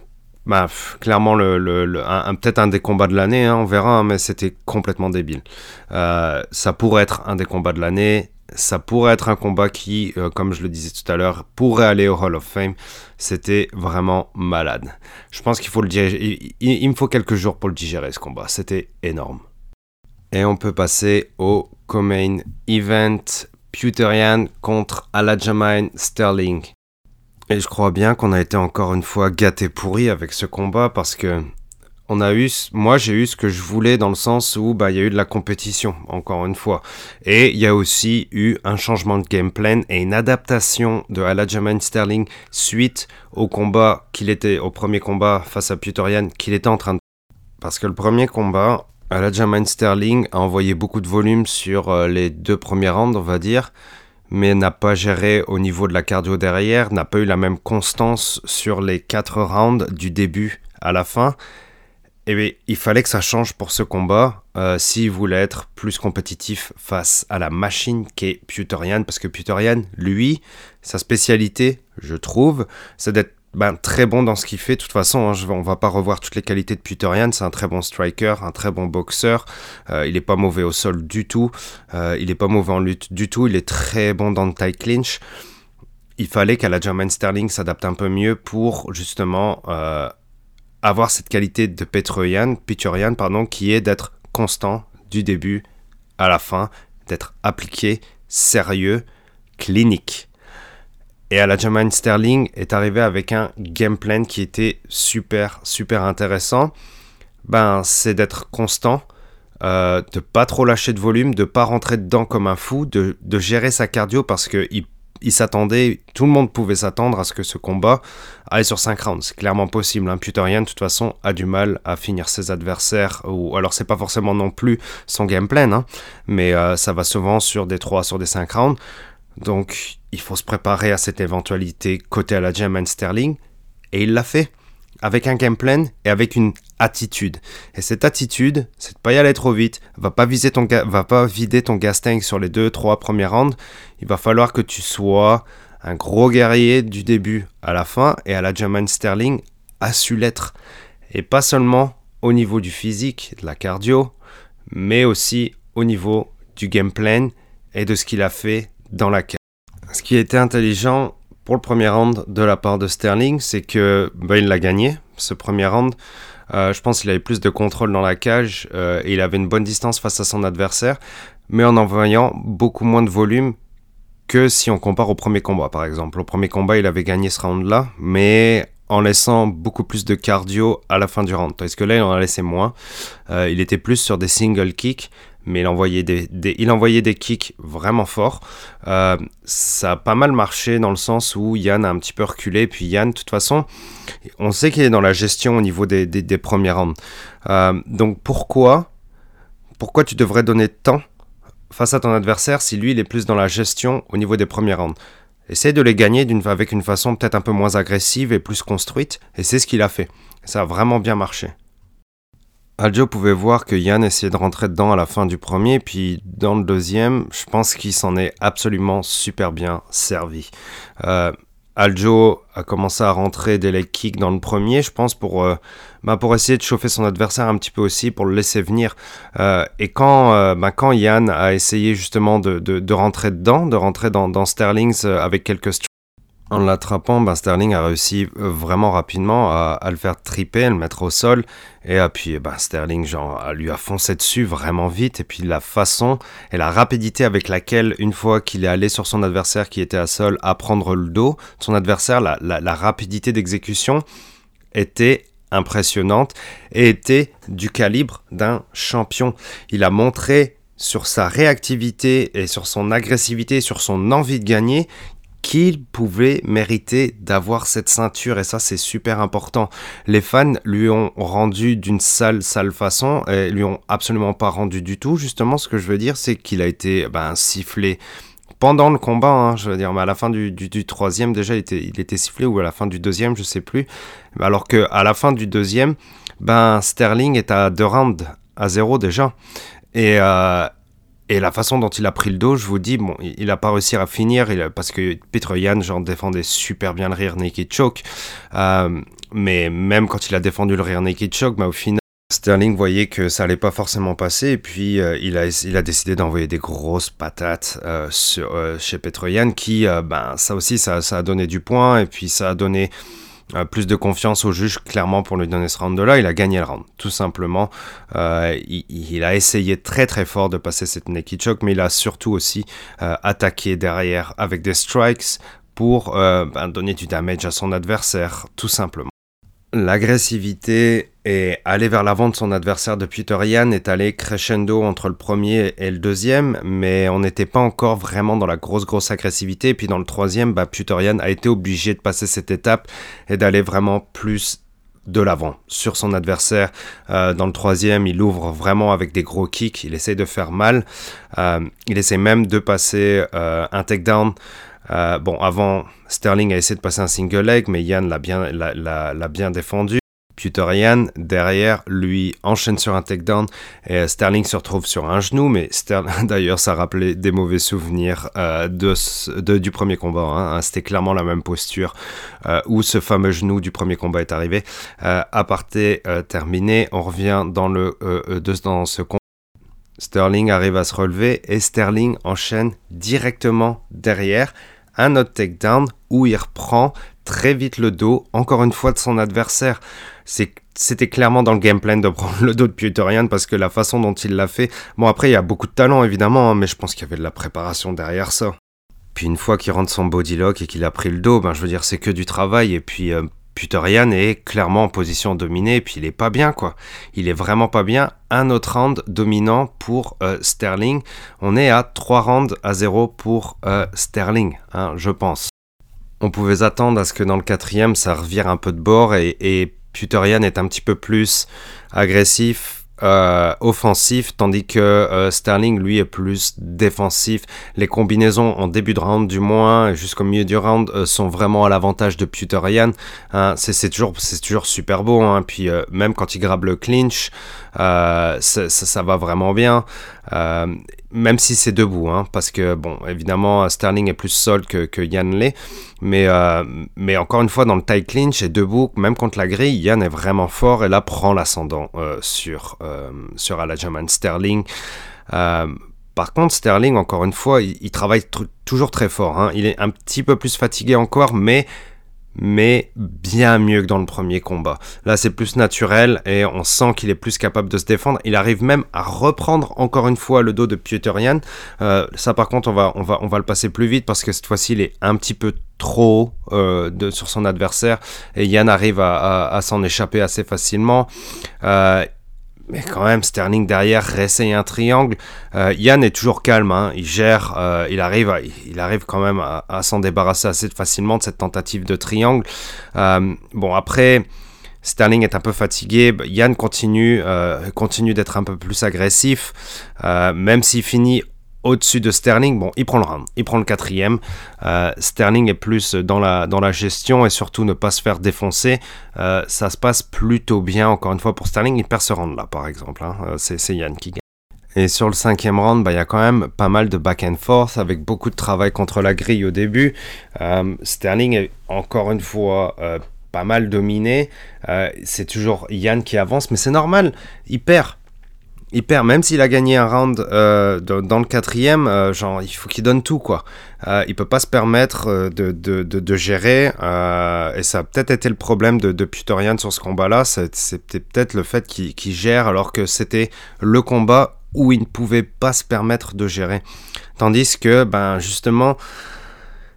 bah, clairement, peut-être un des combats de l'année, hein, on verra, hein, mais c'était complètement débile. Euh, ça pourrait être un des combats de l'année, ça pourrait être un combat qui, euh, comme je le disais tout à l'heure, pourrait aller au Hall of Fame. C'était vraiment malade. Je pense qu'il faut le dire, il, me faut quelques jours pour le digérer ce combat. C'était énorme. Et on peut passer au co-main event Puterian contre Aljamain Sterling. Et je crois bien qu'on a été encore une fois gâté pourri avec ce combat parce que on a eu, moi j'ai eu ce que je voulais dans le sens où bah il y a eu de la compétition encore une fois. Et il y a aussi eu un changement de game plan et une adaptation de Aljamain Sterling suite au combat qu'il était au premier combat face à Puterian qu'il était en train de parce que le premier combat Aljamain Sterling a envoyé beaucoup de volume sur euh, les deux premiers rounds on va dire mais n'a pas géré au niveau de la cardio derrière, n'a pas eu la même constance sur les 4 rounds du début à la fin. Et bien, il fallait que ça change pour ce combat euh, s'il voulait être plus compétitif face à la machine qu'est Puterian, parce que Puterian, lui, sa spécialité, je trouve, c'est d'être ben, très bon dans ce qu'il fait. De toute façon, hein, on va pas revoir toutes les qualités de Puterian. C'est un très bon striker, un très bon boxeur. Euh, il est pas mauvais au sol du tout. Euh, il est pas mauvais en lutte du tout. Il est très bon dans le tight clinch. Il fallait qu'à la German Sterling s'adapte un peu mieux pour justement euh, avoir cette qualité de pardon, qui est d'être constant du début à la fin, d'être appliqué, sérieux, clinique. Et Aljamain Sterling est arrivé avec un game plan qui était super, super intéressant. Ben, c'est d'être constant, euh, de pas trop lâcher de volume, de pas rentrer dedans comme un fou, de, gérer sa cardio parce que il s'attendait, tout le monde pouvait s'attendre à ce que ce combat aille sur 5 rounds. C'est clairement possible. Hein. de toute façon, a du mal à finir ses adversaires. Ou alors, c'est pas forcément non plus son game plan, hein, mais euh, ça va souvent sur des 3, sur des 5 rounds. Donc, il faut se préparer à cette éventualité côté à la German Sterling. Et il l'a fait avec un game plan et avec une attitude. Et cette attitude, c'est de pas y aller trop vite, va pas viser ton va pas vider ton gas tank sur les deux trois premiers rounds. Il va falloir que tu sois un gros guerrier du début à la fin et à la German Sterling a su l'être. Et pas seulement au niveau du physique, de la cardio, mais aussi au niveau du game plan et de ce qu'il a fait dans la cage. Ce qui était intelligent, pour le premier round de la part de Sterling, c'est que il l'a gagné, ce premier round. Euh, je pense qu'il avait plus de contrôle dans la cage euh, et il avait une bonne distance face à son adversaire, mais en envoyant beaucoup moins de volume que si on compare au premier combat, par exemple. Au premier combat, il avait gagné ce round-là, mais en laissant beaucoup plus de cardio à la fin du round. Est-ce que là, il en a laissé moins. Euh, il était plus sur des single kicks mais il envoyait des, il envoyait des kicks vraiment forts. Euh, ça a pas mal marché dans le sens où Yann a un petit peu reculé. Puis Yann, de toute façon, on sait qu'il est dans la gestion au niveau des, des, premiers rounds. Euh, donc pourquoi, pourquoi tu devrais donner tant face à ton adversaire si lui, il est plus dans la gestion au niveau des premiers rounds? Essaye de les gagner avec une façon peut-être un peu moins agressive et plus construite. Et c'est ce qu'il a fait. Ça a vraiment bien marché. Aljo pouvait voir que Yann essayait de rentrer dedans à la fin du premier, puis dans le deuxième, je pense qu'il s'en est absolument super bien servi. Euh, Aljo a commencé à rentrer des leg kicks dans le premier, je pense, pour, euh, bah, essayer de chauffer son adversaire un petit peu aussi, pour le laisser venir. Euh, et quand, bah, quand Yann a essayé justement de, rentrer dedans, de rentrer dans, dans Sterlings avec quelques en l'attrapant, ben Sterling a réussi euh, vraiment rapidement à, le faire triper, à le mettre au sol. Et puis ben Sterling genre, lui a foncé dessus vraiment vite. Et puis la façon et la rapidité avec laquelle, une fois qu'il est allé sur son adversaire qui était à sol, à prendre le dos, son adversaire, la, la rapidité d'exécution était impressionnante et était du calibre d'un champion. Il a montré sur sa réactivité et sur son agressivité, sur son envie de gagner, qu'il pouvait mériter d'avoir cette ceinture et ça c'est super important. Les fans lui ont rendu d'une sale sale façon et lui ont absolument pas rendu du tout. Justement ce que je veux dire c'est qu'il a été ben, sifflé pendant le combat, hein, je veux dire, mais à la fin du, troisième déjà il était, il était sifflé ou à la fin du deuxième je sais plus. Alors que à la fin du deuxième, ben Sterling est à deux rounds à zéro déjà. Et, euh, et la façon dont il a pris le dos, je vous dis, bon, il n'a pas réussi à finir parce que Peter Yan, genre, défendait super bien le rear naked choke. Euh, mais même quand il a défendu le rear naked choke, bah, au final, Sterling voyait que ça allait pas forcément passer et puis euh, il, a, il a décidé d'envoyer des grosses patates euh, sur, chez Petroyan qui, ben, ça aussi, ça, ça, a donné du point et puis ça a donné euh, plus de confiance au juge, clairement, pour lui donner ce round-là. Il a gagné le round, tout simplement. Euh, il, a essayé très très fort de passer cette naked choke, mais il a surtout aussi euh, attaqué derrière avec des strikes pour ben, donner du damage à son adversaire, tout simplement. L'agressivité et aller vers l'avant de son adversaire de Peter est allé crescendo entre le premier et le deuxième, mais on n'était pas encore vraiment dans la grosse grosse agressivité. Et puis dans le troisième, bah, a été obligé de passer cette étape et d'aller vraiment plus de l'avant sur son adversaire. Euh, dans le troisième, il ouvre vraiment avec des gros kicks, il essaie de faire mal, euh, il essaie même de passer euh, un takedown. Bon, avant, Sterling a essayé de passer un single leg, mais Yann l'a bien, l'a bien défendu. Derrière lui enchaîne sur un takedown et Sterling se retrouve sur un genou mais d'ailleurs ça rappelait des mauvais souvenirs euh, de, du premier combat hein. Hein, c'était clairement la même posture euh, où ce fameux genou du premier combat est arrivé euh, aparté euh, terminé on revient dans le dans ce combat Sterling arrive à se relever et Sterling enchaîne directement derrière un autre takedown où il reprend très vite le dos, encore une fois, de son adversaire. C'était clairement dans le game plan de prendre le dos de Puterian parce que la façon dont il l'a fait. Bon, après, il y a beaucoup de talent évidemment, hein, mais je pense qu'il y avait de la préparation derrière ça. Puis une fois qu'il rentre son body lock et qu'il a pris le dos, ben, je veux dire, c'est que du travail. Et puis, euh, Puterian est clairement en position dominée et puis il est pas bien quoi. Il est vraiment pas bien. Un autre round dominant pour euh, Sterling. On est à 3 rounds à 0 pour euh, Sterling, hein, je pense. On pouvait attendre à ce que dans le quatrième ça revire un peu de bord et, et est un petit peu plus agressif, euh, offensif, tandis que euh, Sterling, lui, est plus défensif. Les combinaisons en début de round, du moins, jusqu'au milieu du round, euh, sont vraiment à l'avantage de Puterian. Hein, c'est toujours, super beau. Hein. Puis même quand il grabe le clinch, ça, va vraiment bien même si c'est debout, hein, parce que, bon, évidemment, Sterling est plus solide que, que Yann l'est, mais, euh, mais encore une fois, dans le tie clinch et debout, même contre la grille, Yann est vraiment fort et là prend l'ascendant euh, sur, euh, sur Alajaman Sterling. par contre, Sterling, encore une fois, il, travaille toujours très fort. Hein. Il est un petit peu plus fatigué encore, mais mais bien mieux que dans le premier combat. Là, c'est plus naturel et on sent qu'il est plus capable de se défendre. Il arrive même à reprendre encore une fois le dos de Pieterian. Euh, ça, par contre, on va, on, va, on va le passer plus vite parce que cette fois-ci, il est un petit peu trop euh, sur son adversaire et Yann arrive à, s'en échapper assez facilement. Euh, mais quand même, Sterling derrière réessaye un triangle. Euh, Yann est toujours calme, hein. il gère, euh, il, arrive il arrive quand même à, s'en débarrasser assez facilement de cette tentative de triangle. Euh, bon, après, Sterling est un peu fatigué. Yann continue, continue d'être un peu plus agressif, même s'il finit au-dessus de Sterling, bon, il prend le round, il prend le quatrième. Euh, Sterling est plus dans la, dans la gestion et surtout ne pas se faire défoncer. Euh, ça se passe plutôt bien, encore une fois, pour Sterling. Il perd ce round là, par exemple. Hein. Euh, c'est Yann qui gagne. Et sur le cinquième round, bah, il y a quand même pas mal de back and forth avec beaucoup de travail contre la grille au début. Sterling est encore une fois pas mal dominé. c'est toujours Yann qui avance, mais c'est normal. Il perd il perd, même s'il a gagné un round euh, dans le quatrième, euh, genre il faut qu'il donne tout quoi. Euh, il peut pas se permettre euh, de, de, de, gérer, et ça a peut-être été le problème de, Putorian sur ce combat-là, c'était peut-être le fait qu'il gère alors que c'était le combat où il ne pouvait pas se permettre de gérer. Tandis que, ben justement,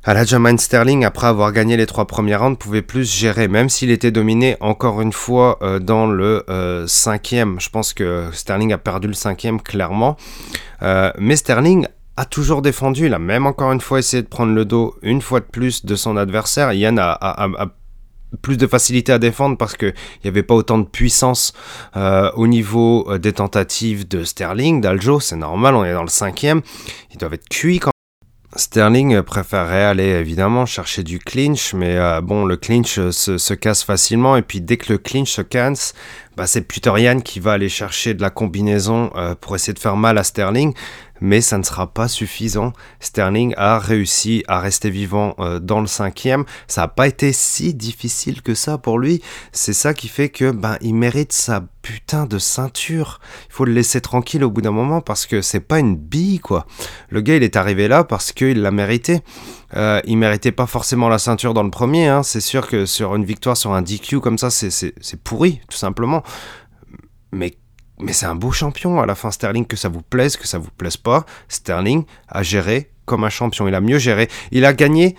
Aljamain Sterling, après avoir gagné les trois premiers rounds, pouvait plus gérer, même s'il était dominé encore une fois euh, dans le euh, cinquième. Je pense que Sterling a perdu le cinquième clairement. Euh, mais Sterling a toujours défendu. Il a même encore une fois essayé de prendre le dos une fois de plus de son adversaire. Yann a, plus de facilité à défendre parce qu'il n'y avait pas autant de puissance au niveau des tentatives de Sterling, d'Aljo. C'est normal, on est dans le cinquième. Ils doivent être cuits quand Sterling préférerait aller évidemment chercher du clinch, mais euh, bon, le clinch euh, se, casse facilement, et puis dès que le clinch se casse, bah, c'est Puterian qui va aller chercher de la combinaison euh, pour essayer de faire mal à Sterling mais ça ne sera pas suffisant. Sterling a réussi à rester vivant euh, dans le cinquième. Ça n'a pas été si difficile que ça pour lui. C'est ça qui fait que ben il mérite sa putain de ceinture. Il faut le laisser tranquille au bout d'un moment parce que c'est pas une bille quoi. Le gars il est arrivé là parce qu'il l'a mérité. Euh, il méritait pas forcément la ceinture dans le premier. Hein. C'est sûr que sur une victoire sur un DQ comme ça, c'est pourri tout simplement. Mais mais c'est un beau champion à la fin, Sterling, que ça vous plaise, que ça vous plaise pas. Sterling a géré comme un champion. Il a mieux géré. Il a gagné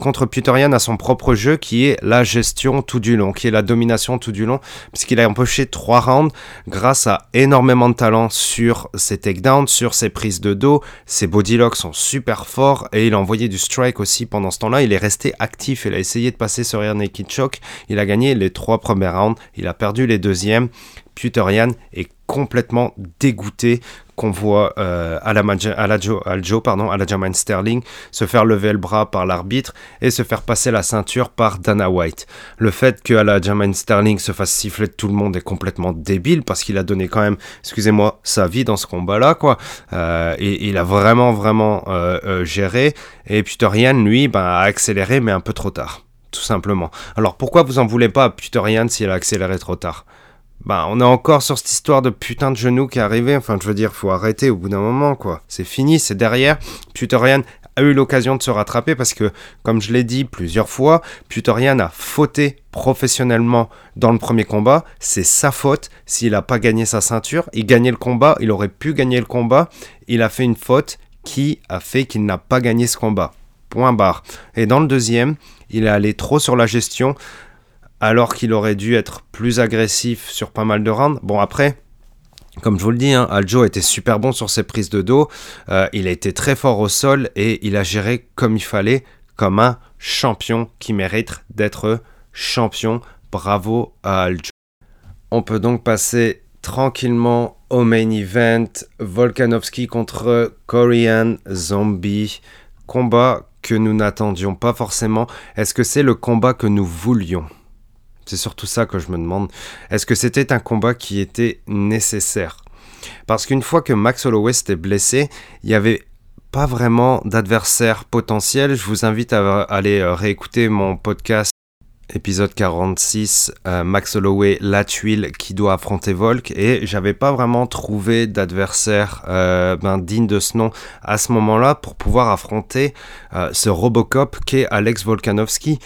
contre Puterian à son propre jeu qui est la gestion tout du long, qui est la domination tout du long, puisqu'il a empoché trois rounds grâce à énormément de talent sur ses takedowns, sur ses prises de dos. Ses bodylocks sont super forts et il a envoyé du strike aussi pendant ce temps-là. Il est resté actif, il a essayé de passer sur Rear Naked. Il a gagné les trois premiers rounds, il a perdu les deuxièmes. Puterian est complètement dégoûté qu'on voit euh, à la, à la Sterling se faire lever le bras par l'arbitre et se faire passer la ceinture par Dana White. Le fait que à la Sterling se fasse siffler de tout le monde est complètement débile parce qu'il a donné quand même, excusez-moi, sa vie dans ce combat-là, quoi. Euh, et, il a vraiment, vraiment euh, géré. Et Puterian, lui, ben, a accéléré, mais un peu trop tard tout simplement. Alors pourquoi vous en voulez pas à Puterian s'il a accéléré trop tard? Bah, on est encore sur cette histoire de putain de genou qui est arrivé. Enfin, je veux dire, faut arrêter au bout d'un moment, quoi. C'est fini, c'est derrière. Puterian a eu l'occasion de se rattraper parce que, comme je l'ai dit plusieurs fois, Puterian a fauté professionnellement dans le premier combat. C'est sa faute s'il n'a pas gagné sa ceinture. Il gagnait le combat, il aurait pu gagner le combat. Il a fait une faute qui a fait qu'il n'a pas gagné ce combat. Point barre. Et dans le deuxième, il est allé trop sur la gestion alors qu'il aurait dû être plus agressif sur pas mal de rounds. Bon, après, comme je vous le dis, hein, Aljo était super bon sur ses prises de dos, euh, il a été très fort au sol et il a géré comme il fallait, comme un champion qui mérite d'être champion. Bravo à Aljo. On peut donc passer tranquillement au main event, Volkanovski contre Korean Zombie. Combat que nous n'attendions pas forcément. Est-ce que c'est le combat que nous voulions? C'est surtout ça que je me demande. Est-ce que c'était un combat qui était nécessaire? Parce qu'une fois que Max Holloway était blessé, il n'y avait pas vraiment d'adversaire potentiel. Je vous invite à aller euh, réécouter mon podcast épisode 46, euh, Max Holloway, la tuile qui doit affronter Volk. Et j'avais pas vraiment trouvé d'adversaire euh, ben, digne de ce nom à ce moment-là pour pouvoir affronter euh, ce Robocop qu'est Alex Volkanovski.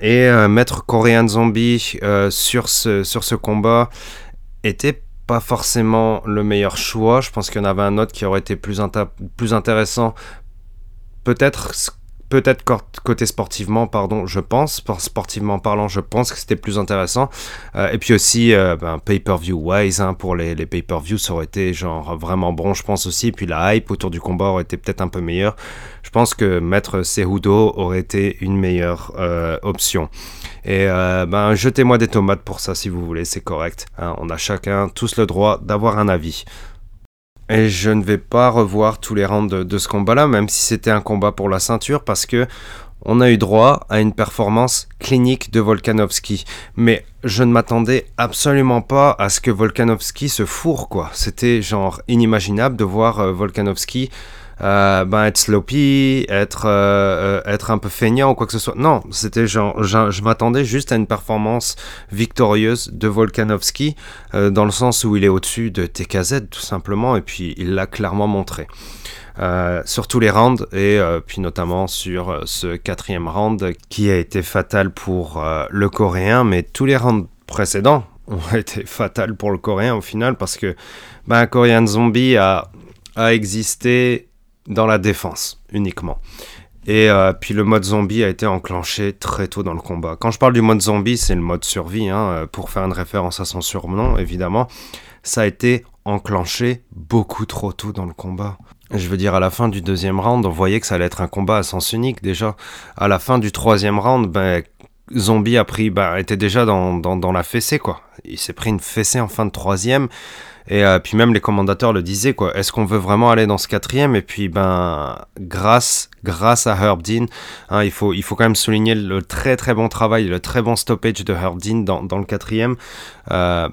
et mettre Korean Zombie sur, ce, combat était pas forcément le meilleur choix. Je pense qu'il y en avait un autre qui aurait été plus intéressant. Peut-être peut-être côté sportivement, pardon, je pense, sportivement parlant, je pense que c'était plus intéressant. Euh, et puis aussi, euh, ben, pay-per-view wise, hein, pour les, les pay-per-view, ça aurait été genre vraiment bon, je pense aussi. Et puis la hype autour du combat aurait été peut-être un peu meilleure. Je pense que mettre Cejudo aurait été une meilleure euh, option. Et ben, jetez-moi des tomates pour ça si vous voulez, c'est correct. Hein. on a chacun tous le droit d'avoir un avis. Et je ne vais pas revoir tous les rounds de, ce combat-là, même si c'était un combat pour la ceinture, parce que on a eu droit à une performance clinique de Volkanovski. Mais je ne m'attendais absolument pas à ce que Volkanovski se fourre, quoi. C'était genre inimaginable de voir euh, Volkanovski euh, ben, être sloppy, être, euh, euh, être un peu feignant ou quoi que ce soit. Non, c'était genre, je, m'attendais juste à une performance victorieuse de Volkanovski, dans le sens où il est au-dessus de TKZ tout simplement, et puis il l'a clairement montré. sur tous les rounds et puis notamment sur ce quatrième round qui a été fatal pour le coréen mais tous les rounds précédents ont été fatals pour le coréen au final parce que ben, Korean Zombie a, a existé dans la défense uniquement. Et euh, puis le mode zombie a été enclenché très tôt dans le combat. Quand je parle du mode zombie, c'est le mode survie, hein, euh, pour faire une référence à son surnom, évidemment. Ça a été enclenché beaucoup trop tôt dans le combat. Je veux dire, à la fin du deuxième round, on voyait que ça allait être un combat à sens unique déjà. À la fin du troisième round, ben, Zombie a pris, ben, était déjà dans, dans, dans la fessée, quoi. Il s'est pris une fessée en fin de troisième. Et euh, puis même les commentateurs le disaient, quoi. Est-ce qu'on veut vraiment aller dans ce quatrième? Et puis, ben, grâce, grâce à Herb Dean, hein, il, faut, il faut quand même souligner le très très bon travail, le très bon stoppage de Herb Dean dans, dans le quatrième. Euh,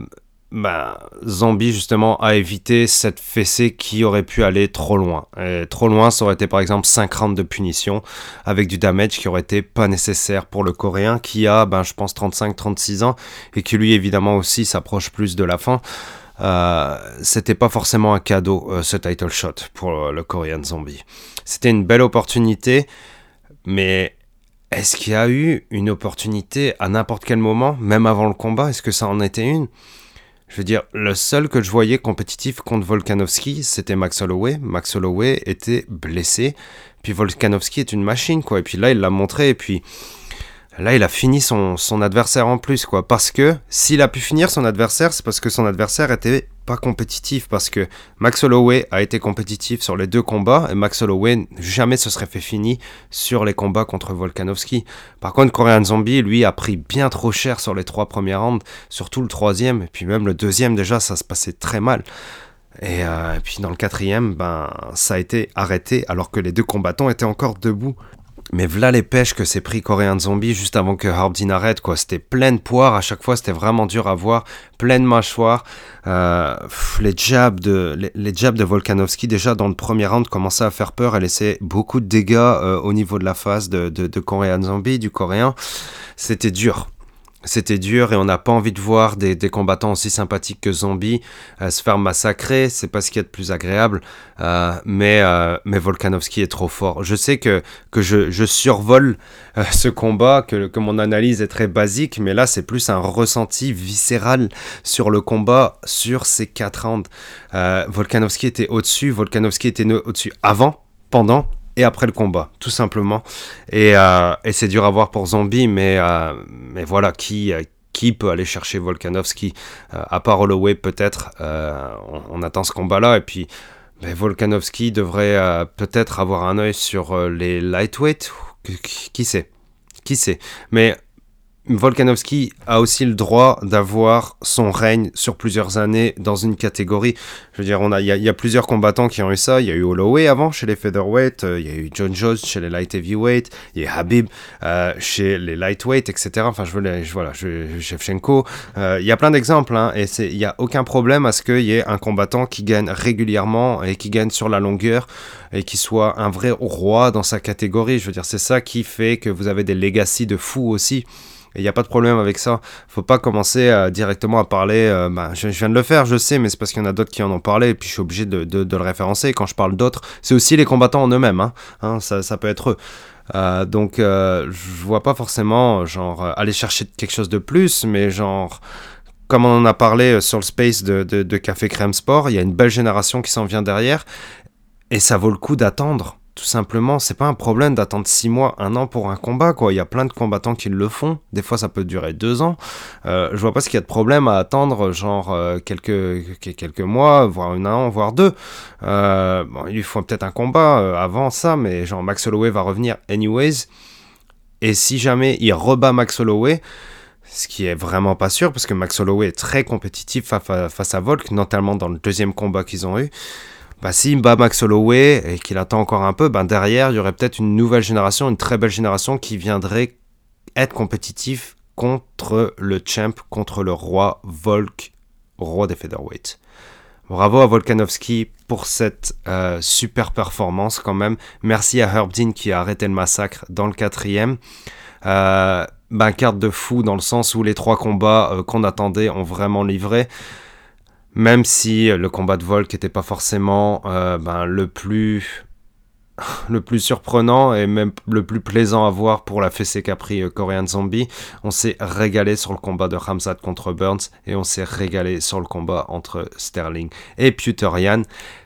ben, Zombie justement a évité cette fessée qui aurait pu aller trop loin. Trop loin, ça aurait été par exemple 5 rounds de punition avec du damage qui aurait été pas nécessaire pour le Coréen qui a, ben, je pense, 35-36 ans et qui lui évidemment aussi s'approche plus de la fin. Euh, c'était pas forcément un cadeau, euh, ce title shot pour euh, le Korean Zombie. C'était une belle opportunité, mais est-ce qu'il y a eu une opportunité à n'importe quel moment, même avant le combat? Est-ce que ça en était une? Je veux dire, le seul que je voyais compétitif contre Volkanovski, c'était Max Holloway. Max Holloway était blessé. Puis Volkanovski est une machine, quoi. Et puis là, il l'a montré. Et puis Là, il a fini son, adversaire en plus, quoi. Parce que s'il a pu finir son adversaire, c'est parce que son adversaire était pas compétitif. Parce que Max Holloway a été compétitif sur les deux combats et Max Holloway jamais se serait fait fini sur les combats contre Volkanovski. Par contre, Korean Zombie, lui, a pris bien trop cher sur les trois premiers rounds, surtout le troisième, et puis même le deuxième, déjà, ça se passait très mal. Et, euh, et puis dans le quatrième, ben, ça a été arrêté alors que les deux combattants étaient encore debout. Mais voilà les pêches que s'est pris Coréen Zombie juste avant que Harbin arrête, quoi. C'était plein de poire, à chaque fois c'était vraiment dur à voir, plein de mâchoires. Euh, les, jabs de, les, de Volkanovski, déjà dans le premier round, commençaient à faire peur. Elle laissait beaucoup de dégâts euh, au niveau de la face de, de, de Korean Zombie, du coréen. C'était dur c'était dur et on n'a pas envie de voir des, combattants aussi sympathiques que Zombie euh, se faire massacrer. C'est pas ce qui est de plus agréable. Euh, mais, euh, mais Volkanovski est trop fort. Je sais que, que je, survole ce combat, que, que mon analyse est très basique, mais là c'est plus un ressenti viscéral sur le combat, sur ces quatre rounds. Volkanovski était au-dessus, Volkanovski était au-dessus avant, pendant et après le combat, tout simplement. Et, euh, et c'est dur à voir pour Zombie, mais, euh, mais voilà, qui, qui peut aller chercher Volkanovski? À part Holloway, peut-être. On, attend ce combat-là, et puis ben, Volkanovski devrait peut-être avoir un œil sur les lightweight. Qui sait? Qui sait? Mais Volkanovski a aussi le droit d'avoir son règne sur plusieurs années dans une catégorie. Je veux dire, il y, a plusieurs combattants qui ont eu ça. Il y a eu Holloway avant chez les featherweight, euh, il y a eu John Jones chez les light heavyweight, il y a Habib euh, chez les lightweight, etc. Enfin, je veux, les, je, voilà, je, Shevchenko. Euh, il y a plein d'exemples, hein, et il n'y a aucun problème à ce qu'il y ait un combattant qui gagne régulièrement et qui gagne sur la longueur et qui soit un vrai roi dans sa catégorie. Je veux dire, c'est ça qui fait que vous avez des legacy de fous aussi. Il n'y a pas de problème avec ça. Faut pas commencer euh, directement à parler. Euh, bah, je, viens de le faire, je sais, mais c'est parce qu'il y en a d'autres qui en ont parlé, et puis je suis obligé de, le référencer. Quand je parle d'autres, c'est aussi les combattants en eux-mêmes. Hein. hein ça, peut être eux. Euh, donc, je vois pas forcément, genre, aller chercher quelque chose de plus, mais genre comme on en a parlé sur le space de Café Crème Sport, il y a une belle génération qui s'en vient derrière et ça vaut le coup d'attendre tout simplement, c'est pas un problème d'attendre 6 mois, 1 an pour un combat, quoi. Il y a plein de combattants qui le font. Des fois, ça peut durer 2 ans. Euh, je vois pas ce qu'il y a de problème à attendre, genre, euh, quelques, quelques mois, voire un an, voire deux. Euh, bon, il lui faut peut-être un combat avant ça, mais genre, Max Holloway va revenir anyways. Et si jamais il rebat Max Holloway, ce qui est vraiment pas sûr, parce que Max Holloway est très compétitif face à Volk, notamment dans le deuxième combat qu'ils ont eu bah, s'il bat Max Holloway et qu'il attend encore un peu, ben derrière, il y aurait peut-être une nouvelle génération, une très belle génération qui viendrait être compétitif contre le champ, contre le roi Volk, roi des featherweight. Bravo à Volkanovski pour cette euh, super performance quand même. Merci à Herb Dean qui a arrêté le massacre dans le quatrième. Euh, ben, carte de fou dans le sens où les trois combats euh, qu'on attendait ont vraiment livré même si le combat de Volk n'était pas forcément euh, ben, le plus le plus surprenant et même le plus plaisant à voir pour la fessée qu'a pris Korean Zombie. On s'est régalé sur le combat de Ramsat contre Burns et on s'est régalé sur le combat entre Sterling et Puterian.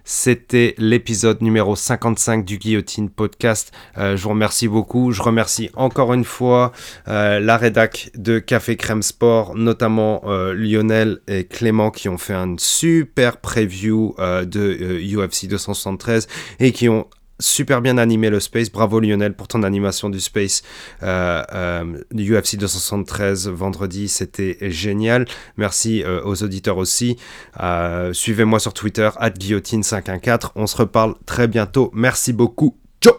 C'était l'épisode numéro 55 du Guillotine Podcast. Euh, je vous remercie beaucoup. Je remercie encore une fois euh, la rédac de Café Crème Sport, notamment euh, Lionel et Clément qui ont fait un super preview de UFC 273 et qui ont super bien animé le space. Bravo Lionel pour ton animation du space euh, euh, UFC 273 vendredi. C'était génial. Merci euh, aux auditeurs aussi. Suivez-moi sur Twitter, guillotine514. On se reparle très bientôt. Merci beaucoup. Ciao